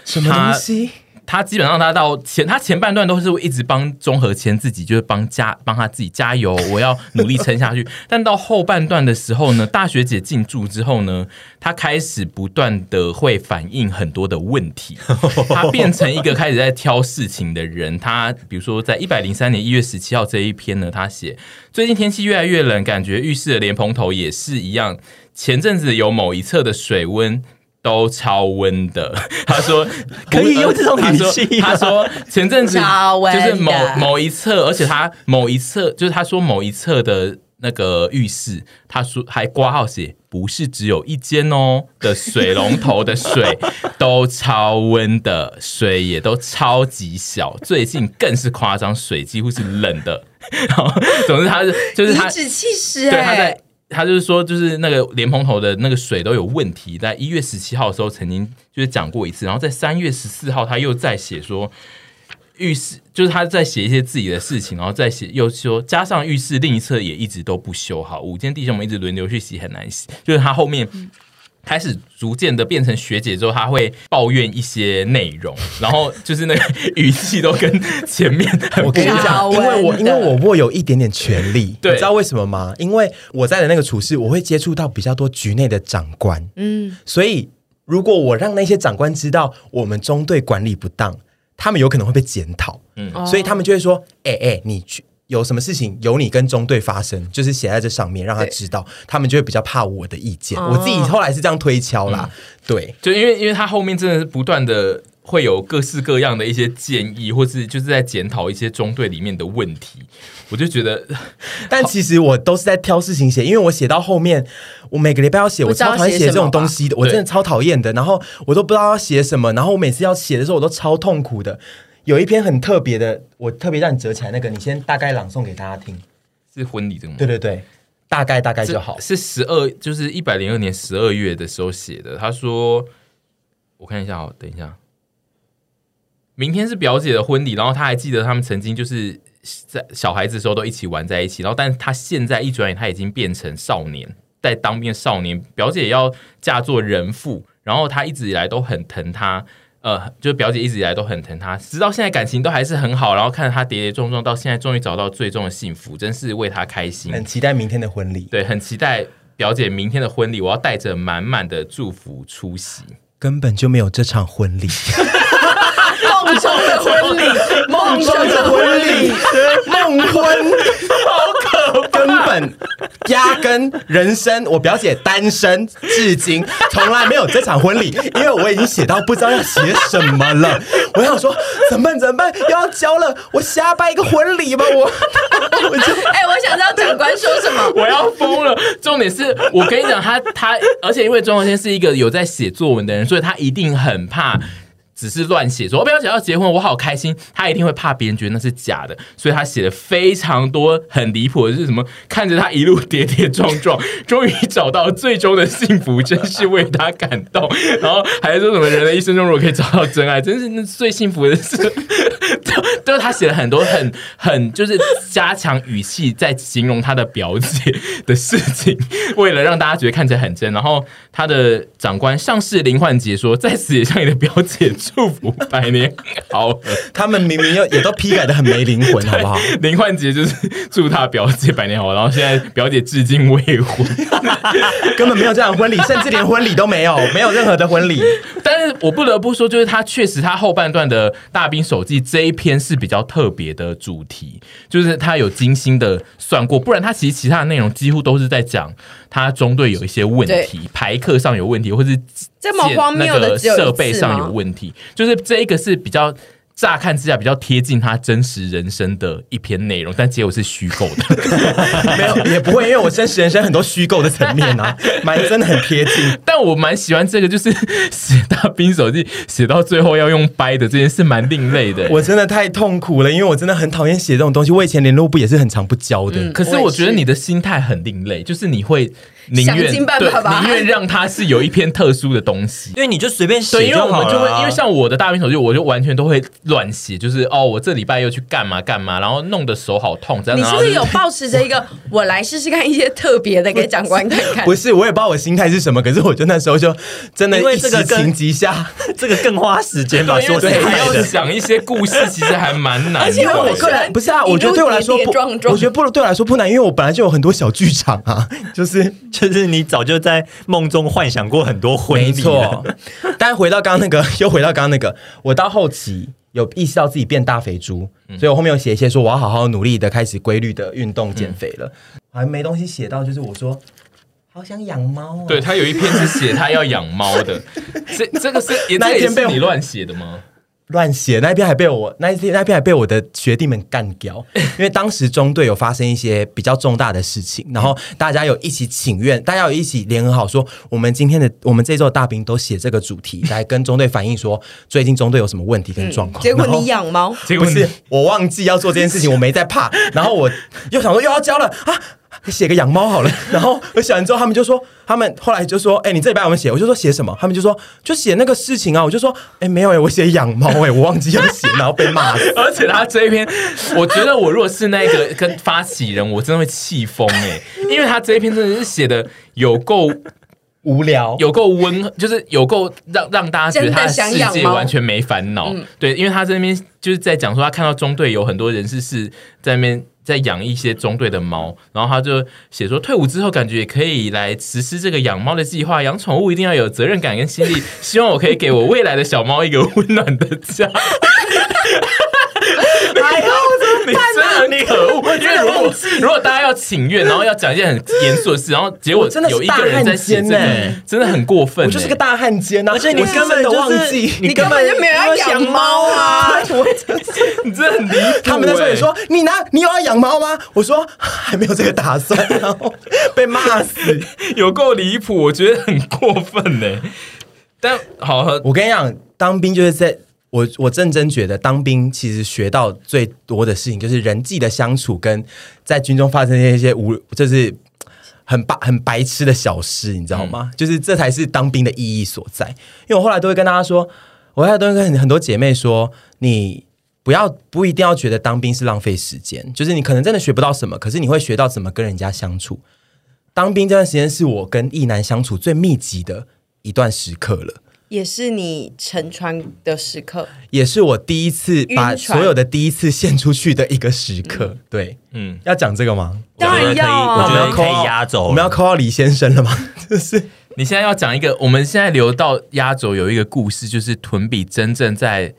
什么东西？他基本上，他到前他前半段都是一直帮钟和谦自己，就是帮加帮他自己加油，我要努力撑下去。*laughs* 但到后半段的时候呢，大学姐进驻之后呢，他开始不断的会反映很多的问题，*laughs* 他变成一个开始在挑事情的人。他比如说在一百零三年一月十七号这一篇呢，他写最近天气越来越冷，感觉浴室的莲蓬头也是一样。前阵子有某一侧的水温。都超温的，*laughs* 他说 *laughs* 可以用这种语气。他说前阵子就是某某一侧，而且他某一侧就是他说某一侧的那个浴室，他说还挂号写不是只有一间哦的水龙头的水 *laughs* 都超温的，水也都超级小，最近更是夸张，水几乎是冷的。然后总之他是就是他颐指气使，对他在。他就是说，就是那个莲蓬头的那个水都有问题，在一月十七号的时候曾经就是讲过一次，然后在三月十四号他又在写说浴室，就是他在写一些自己的事情，然后再写又说加上浴室另一侧也一直都不修好，五间弟兄们一直轮流去洗，很难洗，就是他后面。开始逐渐的变成学姐之后，她会抱怨一些内容，*laughs* 然后就是那个语气都跟前面很不一样。我跟你讲，因为我因为我握有一点点权力，对，你知道为什么吗？因为我在的那个处室，我会接触到比较多局内的长官，嗯，所以如果我让那些长官知道我们中队管理不当，他们有可能会被检讨，嗯，所以他们就会说，哎、欸、哎、欸，你去。有什么事情由你跟中队发生，就是写在这上面，让他知道，他们就会比较怕我的意见。我自己后来是这样推敲啦，嗯、对，就因为因为他后面真的是不断的会有各式各样的一些建议，或是就是在检讨一些中队里面的问题，我就觉得，*laughs* 但其实我都是在挑事情写，因为我写到后面，我每个礼拜要写，我超讨厌写这种东西的，我真的超讨厌的，然后我都不知道要写什么，然后我每次要写的时候，我都超痛苦的。有一篇很特别的，我特别让你折起来那个，你先大概朗诵给大家听。是婚礼的吗？对对对，大概大概就好。是十二，就是一百零二年十二月的时候写的。他说：“我看一下哦，等一下，明天是表姐的婚礼，然后他还记得他们曾经就是在小孩子的时候都一起玩在一起，然后但是他现在一转眼他已经变成少年。”在当兵的少年，表姐要嫁做人妇，然后她一直以来都很疼她。呃，就表姐一直以来都很疼她，直到现在感情都还是很好。然后看着她跌跌撞撞，到现在终于找到最终的幸福，真是为她开心。很期待明天的婚礼，对，很期待表姐明天的婚礼，我要带着满满的祝福出席。根本就没有这场婚礼，*laughs* 梦中的婚礼，*laughs* 梦中的婚礼，*laughs* 梦婚，*laughs* 根本。压根人生，我表姐单身至今从来没有这场婚礼，因为我已经写到不知道要写什么了。我想说怎么办？怎么办？又要交了，我瞎办一个婚礼吧。我 *laughs* 我就哎、欸，我想知道长官说什么，我要疯了。重点是我跟你讲，他他，而且因为庄文先是一个有在写作文的人，所以他一定很怕。只是乱写，说我表姐要结婚，我好开心。他一定会怕别人觉得那是假的，所以他写了非常多很离谱的，是什么？看着他一路跌跌撞撞，*laughs* 终于找到最终的幸福，真是为他感动。然后还说什么人的一生中如果可以找到真爱，真是那最幸福的事。*laughs* 都是他写了很多很很就是加强语气在形容他的表姐的事情，为了让大家觉得看起来很真。然后他的长官上士林焕杰说：“在此也向你的表姐祝福百年好。”他们明明又也都批改的很没灵魂，*laughs* 好不好？林焕杰就是祝他表姐百年好，然后现在表姐至今未婚，*laughs* 根本没有这场婚礼，甚至连婚礼都没有，没有任何的婚礼。但是我不得不说，就是他确实他后半段的大兵手记这一篇是比较特别的主题，就是他有精心的算过，不然他其实其他的内容几乎都是在讲他中队有一些问题，排课上有问题，或是这么荒谬的设备上有问题，就是这一个是比较。乍看之下比较贴近他真实人生的一篇内容，但结果是虚构的，*laughs* 没有也不会，因为我真实人生很多虚构的层面啊，*laughs* 蛮真的很贴近。但我蛮喜欢这个，就是写大兵手记写到最后要用掰的这件事，蛮另类的。我真的太痛苦了，因为我真的很讨厌写这种东西。我以前联络部也是很常不交的，嗯、可是我觉得你的心态很另类，就是你会宁愿宁愿让他是有一篇特殊的东西，*laughs* 因为你就随便写，因为我们就会，因为像我的大兵手记，我就完全都会。乱写就是哦，我这礼拜又去干嘛干嘛，然后弄得手好痛。这样，你是不是有抱持着一个 *laughs* 我来试试看一些特别的给长官看看？不是，我也不知道我心态是什么，可是我就那时候就真的，因为这个情急下，*laughs* 这个更花时间吧？说对，还要想一些故事，其实还蛮难。而且我个人不是啊，我觉得对我来说不，我觉得不对我来说不难，因为我本来就有很多小剧场啊，就是就是你早就在梦中幻想过很多婚礼。没错，但回到刚刚那个，*laughs* 又回到刚刚那个，我到后期。有意识到自己变大肥猪，所以我后面有写一些说我要好好努力的开始规律的运动减肥了，嗯、还没东西写到，就是我说好想养猫、哦。对，他有一篇是写他要养猫的，*laughs* 这这个是那一篇被你乱写的吗？乱写那一篇还被我那一篇那一篇还被我的学弟们干掉，*laughs* 因为当时中队有发生一些比较重大的事情，然后大家有一起请愿，大家有一起联合好说，我们今天的我们这周的大兵都写这个主题来跟中队反映说，最近中队有什么问题跟状况。结果你养猫，结果是我忘记要做这件事情，我没在怕，然后我又想说又要交了啊。写个养猫好了，*laughs* 然后我写完之后，他们就说，他们后来就说，哎、欸，你这礼拜有没有写？我就说写什么？他们就说就写那个事情啊。我就说，哎、欸，没有哎、欸，我写养猫哎，我忘记要写，然后被骂。而且他这一篇，我觉得我如果是那个跟发起人，我真的会气疯哎，因为他这一篇真的是写的有够无聊，*laughs* 有够温，就是有够让让大家觉得他的世界完全没烦恼。对，因为他在那边就是在讲说，他看到中队有很多人士是在那边。在养一些中队的猫，然后他就写说，退伍之后感觉也可以来实施这个养猫的计划。养宠物一定要有责任感跟心力，*laughs* 希望我可以给我未来的小猫一个温暖的家。哎呦，你真的很可恶！如果如果大家要请愿，然后要讲一件很严肃的事，然后结果真的有一个人在写这个，真的很过分。我就是个大汉奸啊！而且你根本都忘记，你根本就没有要养猫啊！*laughs* 我真是，你真的很离谱。他们那时候也说，你拿你有要养猫吗？我说还没有这个打算，然后被骂死，有够离谱，我觉得很过分呢。但好，我跟你讲，当兵就是在。我我认真觉得当兵其实学到最多的事情就是人际的相处，跟在军中发生的一些无就是很白很白痴的小事，你知道吗？嗯、就是这才是当兵的意义所在。因为我后来都会跟大家说，我后来都会跟很多姐妹说，你不要不一定要觉得当兵是浪费时间，就是你可能真的学不到什么，可是你会学到怎么跟人家相处。当兵这段时间是我跟异男相处最密集的一段时刻了。也是你沉船的时刻，也是我第一次把所有的第一次献出去的一个时刻。对，嗯，要讲这个吗？当然要啊我觉得可以压轴，我们要 call 到李先生了吗？*laughs* 就是你现在要讲一个，我们现在留到压轴有一个故事，就是屯比真正在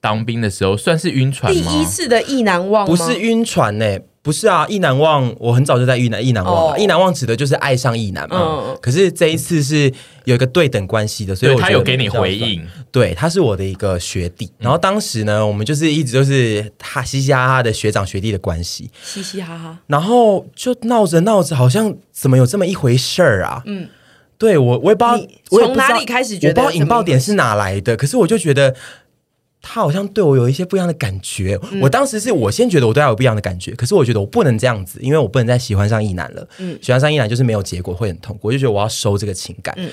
当兵的时候，算是晕船第？一次的意难忘不是晕船呢、不是啊，意难忘，我很早就在意难意难忘了。哦意难忘指的就是爱上意难嘛。嗯可是这一次是有一个对等关系的，所以他有给你回应，对，他是我的一个学弟。然后当时呢，我们就是一直都是哈嘻嘻哈哈的学长学弟的关系，嘻嘻哈哈。然后就闹着闹着，好像怎么有这么一回事儿啊？嗯，对我我也不知道，我也不知道从哪里开始觉得我不知道引爆点是哪来的，可是我就觉得。他好像对我有一些不一样的感觉。我当时是我先觉得我对他有不一样的感觉，可是我觉得我不能这样子，因为我不能再喜欢上一男了。嗯，喜欢上一男就是没有结果，会很痛苦。我就觉得我要收这个情感。嗯，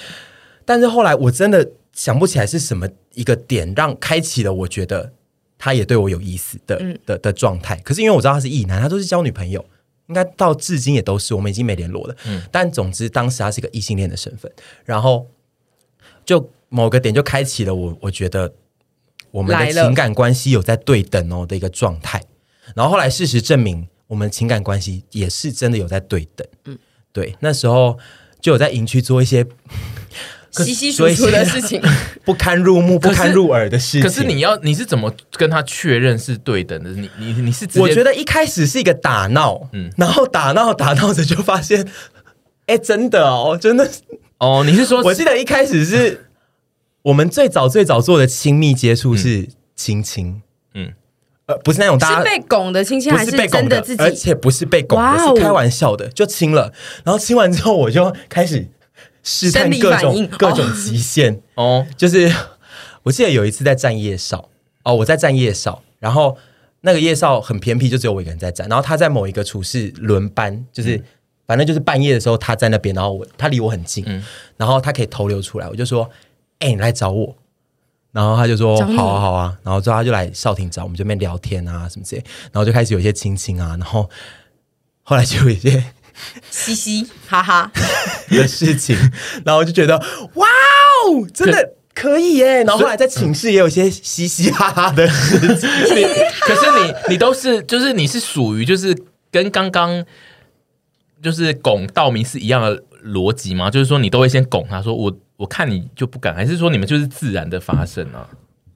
但是后来我真的想不起来是什么一个点让开启了，我觉得他也对我有意思的、的的状态。可是因为我知道他是异男，他都是交女朋友，应该到至今也都是，我们已经没联络了。嗯，但总之当时他是一个异性恋的身份，然后就某个点就开启了我，我觉得。我们的情感关系有在对等哦的一个状态，然后后来事实证明，我们情感关系也是真的有在对等。嗯，对，那时候就有在营区做一些 *laughs* 稀稀疏疏的事情，*laughs* 不堪入目、不堪入耳的事情。可是你要你是怎么跟他确认是对等的？你你你是我觉得一开始是一个打闹，嗯，然后打闹打闹着就发现，哎，真的哦，真的，哦，你是说我记得一开始是我们最早最早做的亲密接触是亲亲，嗯嗯，呃，不是那种大家是被拱的亲亲，还是被拱的真的自，己？而且不是被拱的，是开玩笑的，就亲了。然后亲完之后，我就开始试探各种各种极限。哦，就是我记得有一次在站夜哨，哦，我在站夜哨，然后那个夜哨很偏僻，就只有我一个人在站。然后他在某一个处室轮班，就是、反正就是半夜的时候他在那边，然后我他离我很近，嗯然后他可以投流出来，我就说：“哎、你来找我。”然后他就说：“好啊，好啊。”然后之后他就来少廷找我们这边聊天啊什么之类，然后就开始有一些亲亲啊，然后后来就有一些嘻嘻哈哈，*laughs* 的事情，然后我就觉得哇哦，真的可以耶！然后后来在寝室也有一些嘻嘻哈哈的事情，*laughs* 你可是你你都是就是你是属于就是跟刚刚就是拱道明是一样的逻辑吗？就是说你都会先拱他说我我看你就不敢，还是说你们就是自然的发生啊？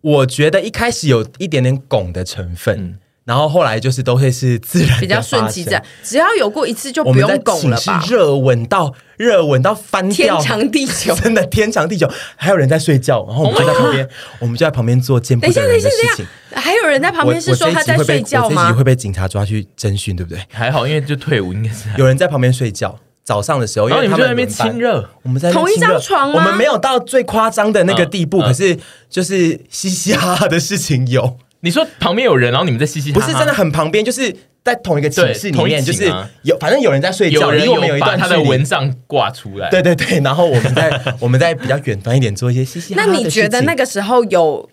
我觉得一开始有一点点拱的成分，嗯然后后来就是都会是自然，比较顺其自然。。只要有过一次就不用拱了吧？热吻到热吻到翻天掉，长地久。真的天长地久，还有人在睡觉，然后我们就在旁边，我们就在旁边做见不等一下，得等一下，人的事情等一。下，还有人在旁我边是说他在睡觉我这一集吗？会被警察抓去侦讯，对不对？还好，因为就退伍应该是。有人在旁边睡觉，早上的时候，因为他然后你们就在那边亲热，我们在同一张床我们没有到最夸张的那个地步，嗯。嗯可是就是嘻嘻哈哈的事情有，你说旁边有人，然后你们在嘻嘻哈哈，不是真的很旁边，就是在同一个寝室里面，就是有反正有人在睡觉，有人离我们有一把他的蚊帐挂出来，对对对，然后我们在 *laughs* 我们在比较远端一点做一些嘻嘻哈那哈的事情。你觉得那个时候有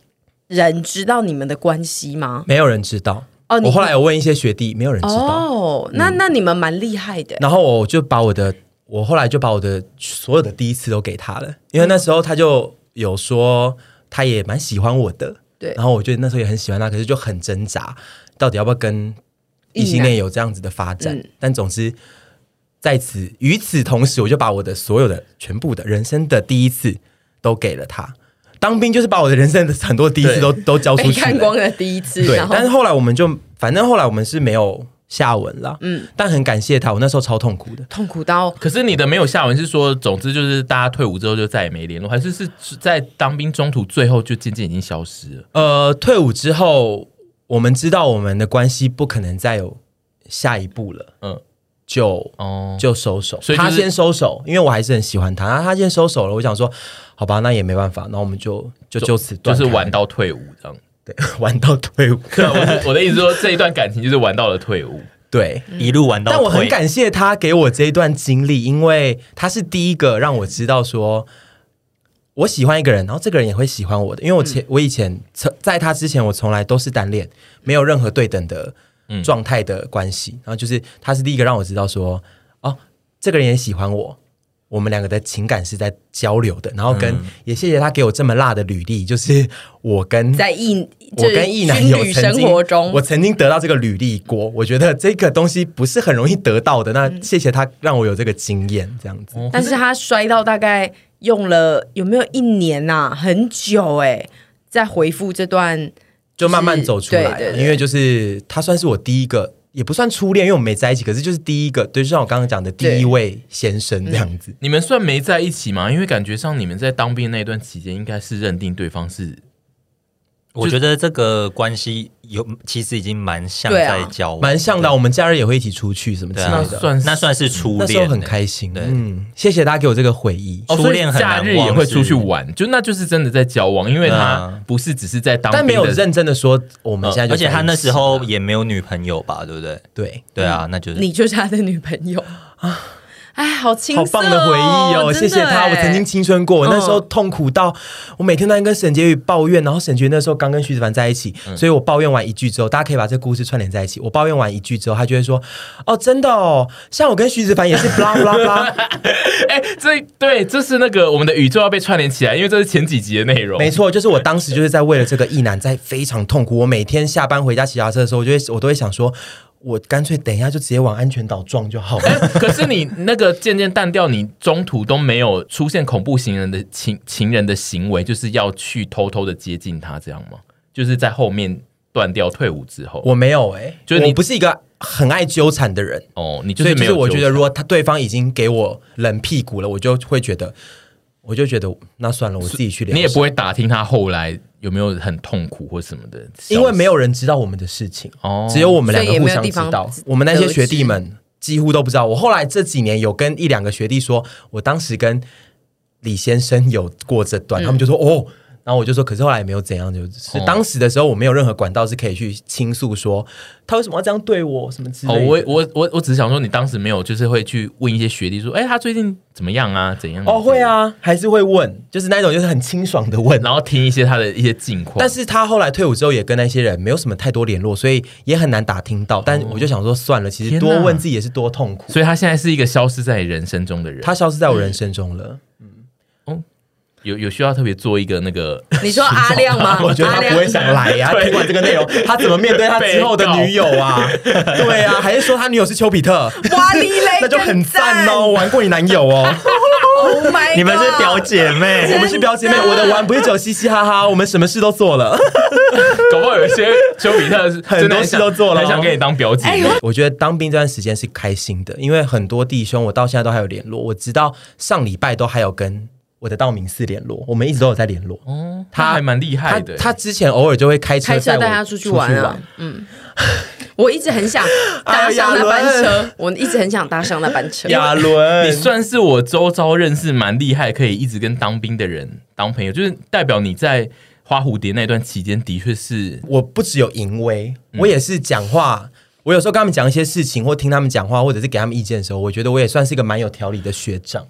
人知道你们的关系吗？没有人知道？哦我后来有问一些学弟，没有人知道。哦，那那你们蛮厉害的。然后我就把我的，我后来就把我的所有的第一次都给他了，因为那时候他就有说他也蛮喜欢我的，对然后我觉得那时候也很喜欢他，可是就很挣扎，到底要不要跟异性恋有这样子的发展？嗯但总之，在此与此同时，我就把我的所有的全部的人生的第一次都给了他。当兵就是把我的人生的很多第一次都 *laughs* 都交出去，看光了第一次，对然，后但是后来我们就，反正后来我们是没有下文了。嗯，但很感谢他，我那时候超痛苦的。痛苦到可是你的没有下文是说，总之就是大家退伍之后就再也没联络，还是是在当兵中途最后就渐渐已经消失了？呃，退伍之后，我们知道我们的关系不可能再有下一步了，嗯，就哦，就收手。所以就是他先收手，因为我还是很喜欢他，然后他先收手了。我想说，好吧，那也没办法，那我们就就就此就断开是玩到退伍这样。对 *laughs* 玩到退伍。对啊，我是我的意思说，这一段感情就是玩到了退伍。对，一路玩到但我很退感谢他给我这一段经历，因为他是第一个让我知道说，我喜欢一个人，然后这个人也会喜欢我的。因为我前、我以前从在他之前，我从来都是单恋，没有任何对等的状态的关系。然后就是他是第一个让我知道说，哦，这个人也喜欢我。我们两个的情感是在交流的，然后跟、嗯、也谢谢他给我这么辣的履历，就是我跟在异我跟异男友曾经生活中，我曾经得到这个履历过，我觉得这个东西不是很容易得到的。那谢谢他让我有这个经验，这样子。哦、但是他摔到大概用了有没有一年呐、啊？很久哎、欸，在回复这段就慢慢走出来了，对对对，因为就是他算是我第一个。也不算初恋，因为我们没在一起，可是就是第一个，对，就像我刚刚讲的第一位先生这样子。你们算没在一起吗？因为感觉上你们在当兵那段期间，应该是认定对方是。我觉得这个关系有其实已经蛮像在交往，蛮、啊、像的。我们假日也会一起出去什么之类的，那算那算是初恋，那时候很开心。对，嗯，谢谢大家给我这个回忆。哦、初恋很假日也会出去玩，就那就是真的在交往，因为他不是只是在当，但没有认真的说我们现在就。而且他那时候也没有女朋友吧，对不对？对对啊，那就是你就是他的女朋友啊。哎，好青涩、哦、好棒的回忆哦！谢谢他，我曾经青春过，嗯、那时候痛苦到我每天都在跟沈婕妤抱怨，然后沈婕妤那时候刚跟徐子凡在一起，嗯、所以我抱怨完一句之后，大家可以把这个故事串联在一起。我抱怨完一句之后，他就会说：“哦，真的哦，像我跟徐子凡也是 blah blah blah。”哎，这对，这是那个我们的宇宙要被串联起来，因为这是前几集的内容。没错，就是我当时就是在为了这个意男在非常痛苦。我每天下班回家骑脚车的时候，我就会我都会想说。我干脆等一下就直接往安全岛撞就好了。欸、可是你那个渐渐淡掉，你中途都没有出现恐怖情人的情情人的行为，就是要去偷偷的接近他，这样吗？就是在后面断掉退伍之后，我没有哎、欸，就是你不是一个很爱纠缠的人哦。你就是没有，我觉得如果他对方已经给我冷屁股了，我就会觉得，我就觉得那算了，我自己去。你也不会打听他后来。有没有很痛苦或什么的？因为没有人知道我们的事情，哦，只有我们两个互相知道。我们那些学弟们几乎都不知道。我后来这几年有跟一两个学弟说，我当时跟李先生有过这段，嗯、他们就说哦。然后我就说，可是后来也没有怎样，就是当时的时候，我没有任何管道是可以去倾诉说他为什么要这样对我什么之类的。哦，我我我我只是想说，你当时没有，就是会去问一些学弟说，哎，他最近怎么样啊？怎样？哦，会啊，还是会问，就是那种就是很清爽的问，然后听一些他的一些近况。但是他后来退伍之后，也跟那些人没有什么太多联络，所以也很难打听到。但我就想说，算了，其实多问自己也是多痛苦。所以他现在是一个消失在人生中的人，他消失在我人生中了。有有需要特别做一个那个？*laughs* 你说阿亮吗？我觉得他不会想来呀、啊。听完这个内容，他怎么面对他 *laughs* 之后的女友啊？*laughs* 对啊，还是说他女友是丘比特？哇你嘞，那就很赞哦！玩过你男友哦？Oh my 你们是表姐妹，我们是表姐妹。我的玩不是只有嘻嘻哈哈，我们什么事都做了。搞不好有一些丘比特很多事都做了，很想给你当表姐妹。我觉得当兵这段时间是开心的，因为很多弟兄我到现在都还有联络。我直到上礼拜都还有跟。我的道明寺联络，我们一直都有在联络。哦，他还蛮厉害的他。他之前偶尔就会开车开车带他出去玩啊。嗯，*laughs* 我一直很想搭上那班车，*laughs* 啊、我一直很想搭上那班车。亚伦，你算是我周遭认识蛮厉害，可以一直跟当兵的人当朋友，就是代表你在花蝴蝶那段期间的确是。我不只有淫威，我也是讲话。嗯、我有时候跟他们讲一些事情，或听他们讲话，或者是给他们意见的时候，我觉得我也算是一个蛮有条理的学长。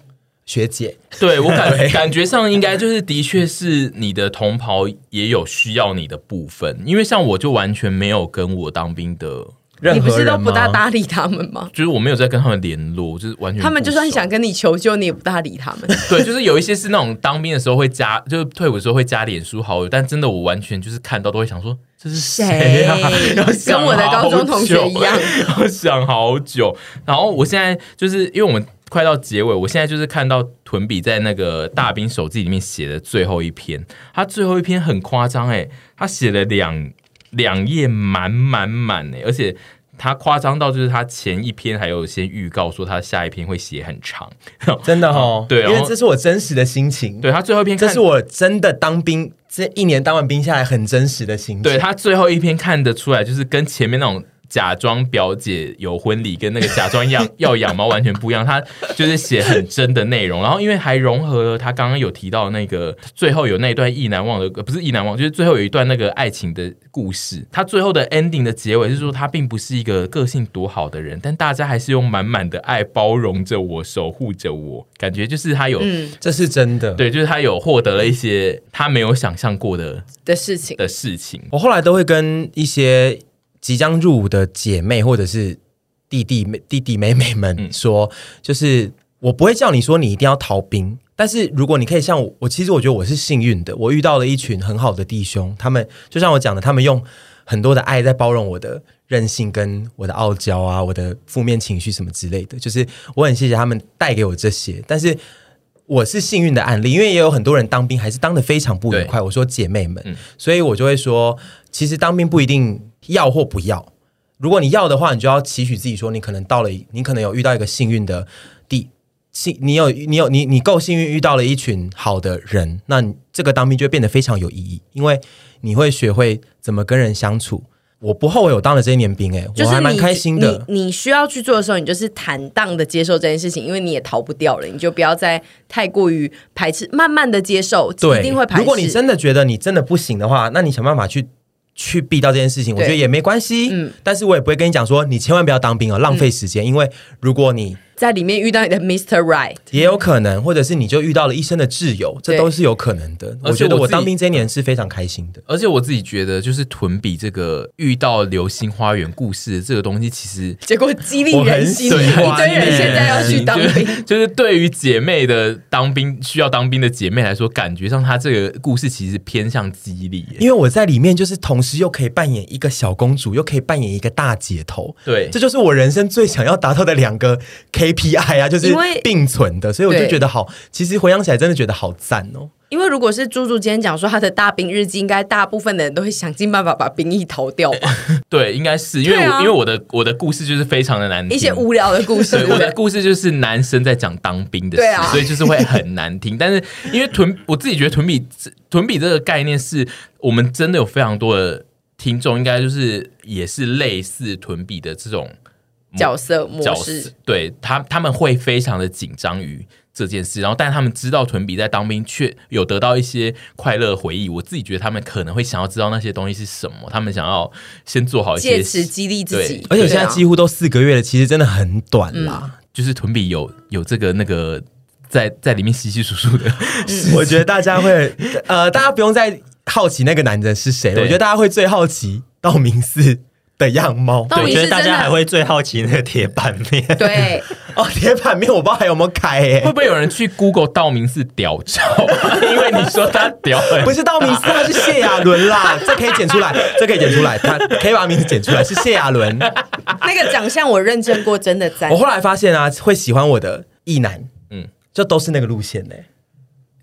学姐，对我感感觉上应该就是的确是你的同袍也有需要你的部分，因为像我就完全没有跟我当兵的任何人，你不是都不大搭理他们吗？就是我没有在跟他们联络，就是完全他们就算想跟你求救，你也不大理他们。*laughs* 对，就是有一些是那种当兵的时候会加，就是退伍的时候会加脸书好友，但真的我完全就是看到都会想说这是谁啊？*laughs* 跟我的高中同学一样，*laughs* 我想好久。然后我现在就是因为我们。快到结尾，我现在就是看到屯比在那个大兵手记里面写的最后一篇，他最后一篇很夸张诶，他写了两两页满满满诶，而且他夸张到就是他前一篇还有先预告说他下一篇会写很长，*laughs* 真的哦，对，因为这是我真实的心情，对他最后一篇，这是我真的当兵这一年当完兵下来很真实的心情，对他最后一篇看得出来就是跟前面那种。假装表姐有婚礼，跟那个假装养 *laughs* 要养猫完全不一样。他就是写很真的内容，然后因为还融合了他刚刚有提到那个最后有那一段意难忘的，不是意难忘，就是最后有一段那个爱情的故事。他最后的 ending 的结尾是说，他并不是一个个性多好的人，但大家还是用满满的爱包容着我，守护着我。感觉就是他有，嗯，这是真的，对，就是他有获得了一些他没有想象过的的事情的事情。我后来都会跟一些。即将入伍的姐妹，或者是弟弟妹弟弟妹妹们说，嗯、就是我不会叫你说你一定要逃兵，但是如果你可以像我，我其实我觉得我是幸运的，我遇到了一群很好的弟兄，他们就像我讲的，他们用很多的爱在包容我的任性跟我的傲娇啊，我的负面情绪什么之类的，就是我很谢谢他们带给我这些，但是。我是幸运的案例，因为也有很多人当兵还是当的非常不愉快。我说姐妹们，嗯、所以我就会说，其实当兵不一定要或不要。如果你要的话，你就要期许自己说，你可能到了，你可能有遇到一个幸运的地幸，你有你有你你够幸运遇到了一群好的人，那这个当兵就会变得非常有意义，因为你会学会怎么跟人相处。我不后悔我当了这一年兵，欸，哎，我还蛮开心的。你你需要去做的时候，你就是坦荡的接受这件事情，因为你也逃不掉了，你就不要再太过于排斥，慢慢的接受，对，一定会排斥。如果你真的觉得你真的不行的话，那你想办法去。去避掉这件事情，我觉得也没关系。嗯，但是我也不会跟你讲说，你千万不要当兵哦，浪费时间。嗯、因为如果你在里面遇到你的 Mr. Right，也有可能，或者是你就遇到了一生的挚友，这都是有可能的。我觉得我当兵这一年是非常开心的。而且我自己觉得，就是屯比这个遇到流星花园故事的这个东西，其实结果激励人心，一堆人现在要去当兵。就是、就是对于姐妹的当兵需要当兵的姐妹来说，感觉上她这个故事其实偏向激励，因为我在里面就是同时又可以扮演一个小公主，又可以扮演一个大姐头。对，这就是我人生最想要达到的两个 KPI 啊，就是并存的。所以我就觉得好，其实回想起来真的觉得好赞哦。因为如果是猪猪今天讲说他的大兵日记，应该大部分的人都会想尽办法把兵役逃掉吧？*laughs* 对，应该是因为我、啊、因为我的我的故事就是非常的难听，一些无聊的故事。对，我的故事就是男生在讲当兵的事，啊、所以就是会很难听。但是因为屯，我自己觉得屯比屯比这个概念是我们真的有非常多的听众，应该就是也是类似屯比的这种角色模式，对他他们会非常的紧张于。这件事，然后但他们知道屯比在当兵却有得到一些快乐回忆。我自己觉得他们可能会想要知道那些东西是什么，他们想要先做好一些，借此激励自己。而且现在几乎都四个月了，其实真的很短啦。嗯、就是屯比有有这个那个在在里面稀稀疏疏的，嗯、我觉得大家会呃，大家不用再好奇那个男人是谁，了我觉得大家会最好奇道明寺的样貌，我觉得大家还会最好奇那个铁板面。对，*laughs* 哦，铁板面我不知道还有没有开诶，会不会有人去 Google 道明寺屌照？因为你说他屌，不是道明寺，他是谢亚伦啦，*laughs* 这可以剪出来，这可以剪出来，他可以把名字剪出来，是谢亚伦。那个长相我认证过，真的在。我后来发现啊，会喜欢我的异男，嗯，就都是那个路线呢，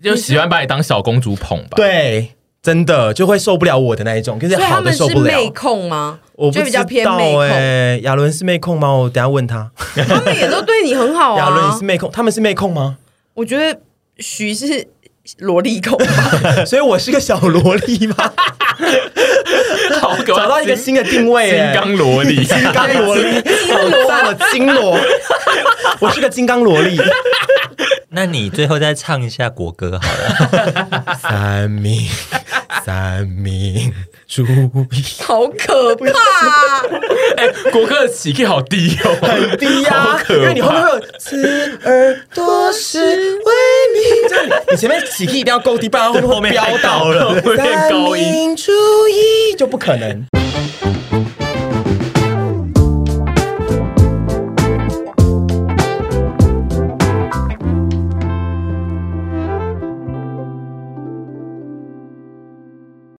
就喜欢把你当小公主捧吧。对。真的就会受不了我的那一种，可是好的受不了。妹控吗？我不知道哎，亚伦是妹控吗？我等下问他。*laughs* 他们也都对你很好啊。亚伦也是妹控，他们是妹控吗？我觉得徐是萝莉控，*laughs* 所以我是个小萝莉吗？*laughs* 好，找到一个新的定位，金刚萝莉，金刚萝莉，好赞了，金萝，我是个金刚萝莉。那你最后再唱一下国歌好了。*laughs* 三明，三民，注意，好可怕！哎、欸，国歌的起 key 好低哦，很低呀、啊，因为你后面会有刺耳朵是为民，你前面起 key 一定要够低，不然后面会飙到了，会变高音。注意，就不可能。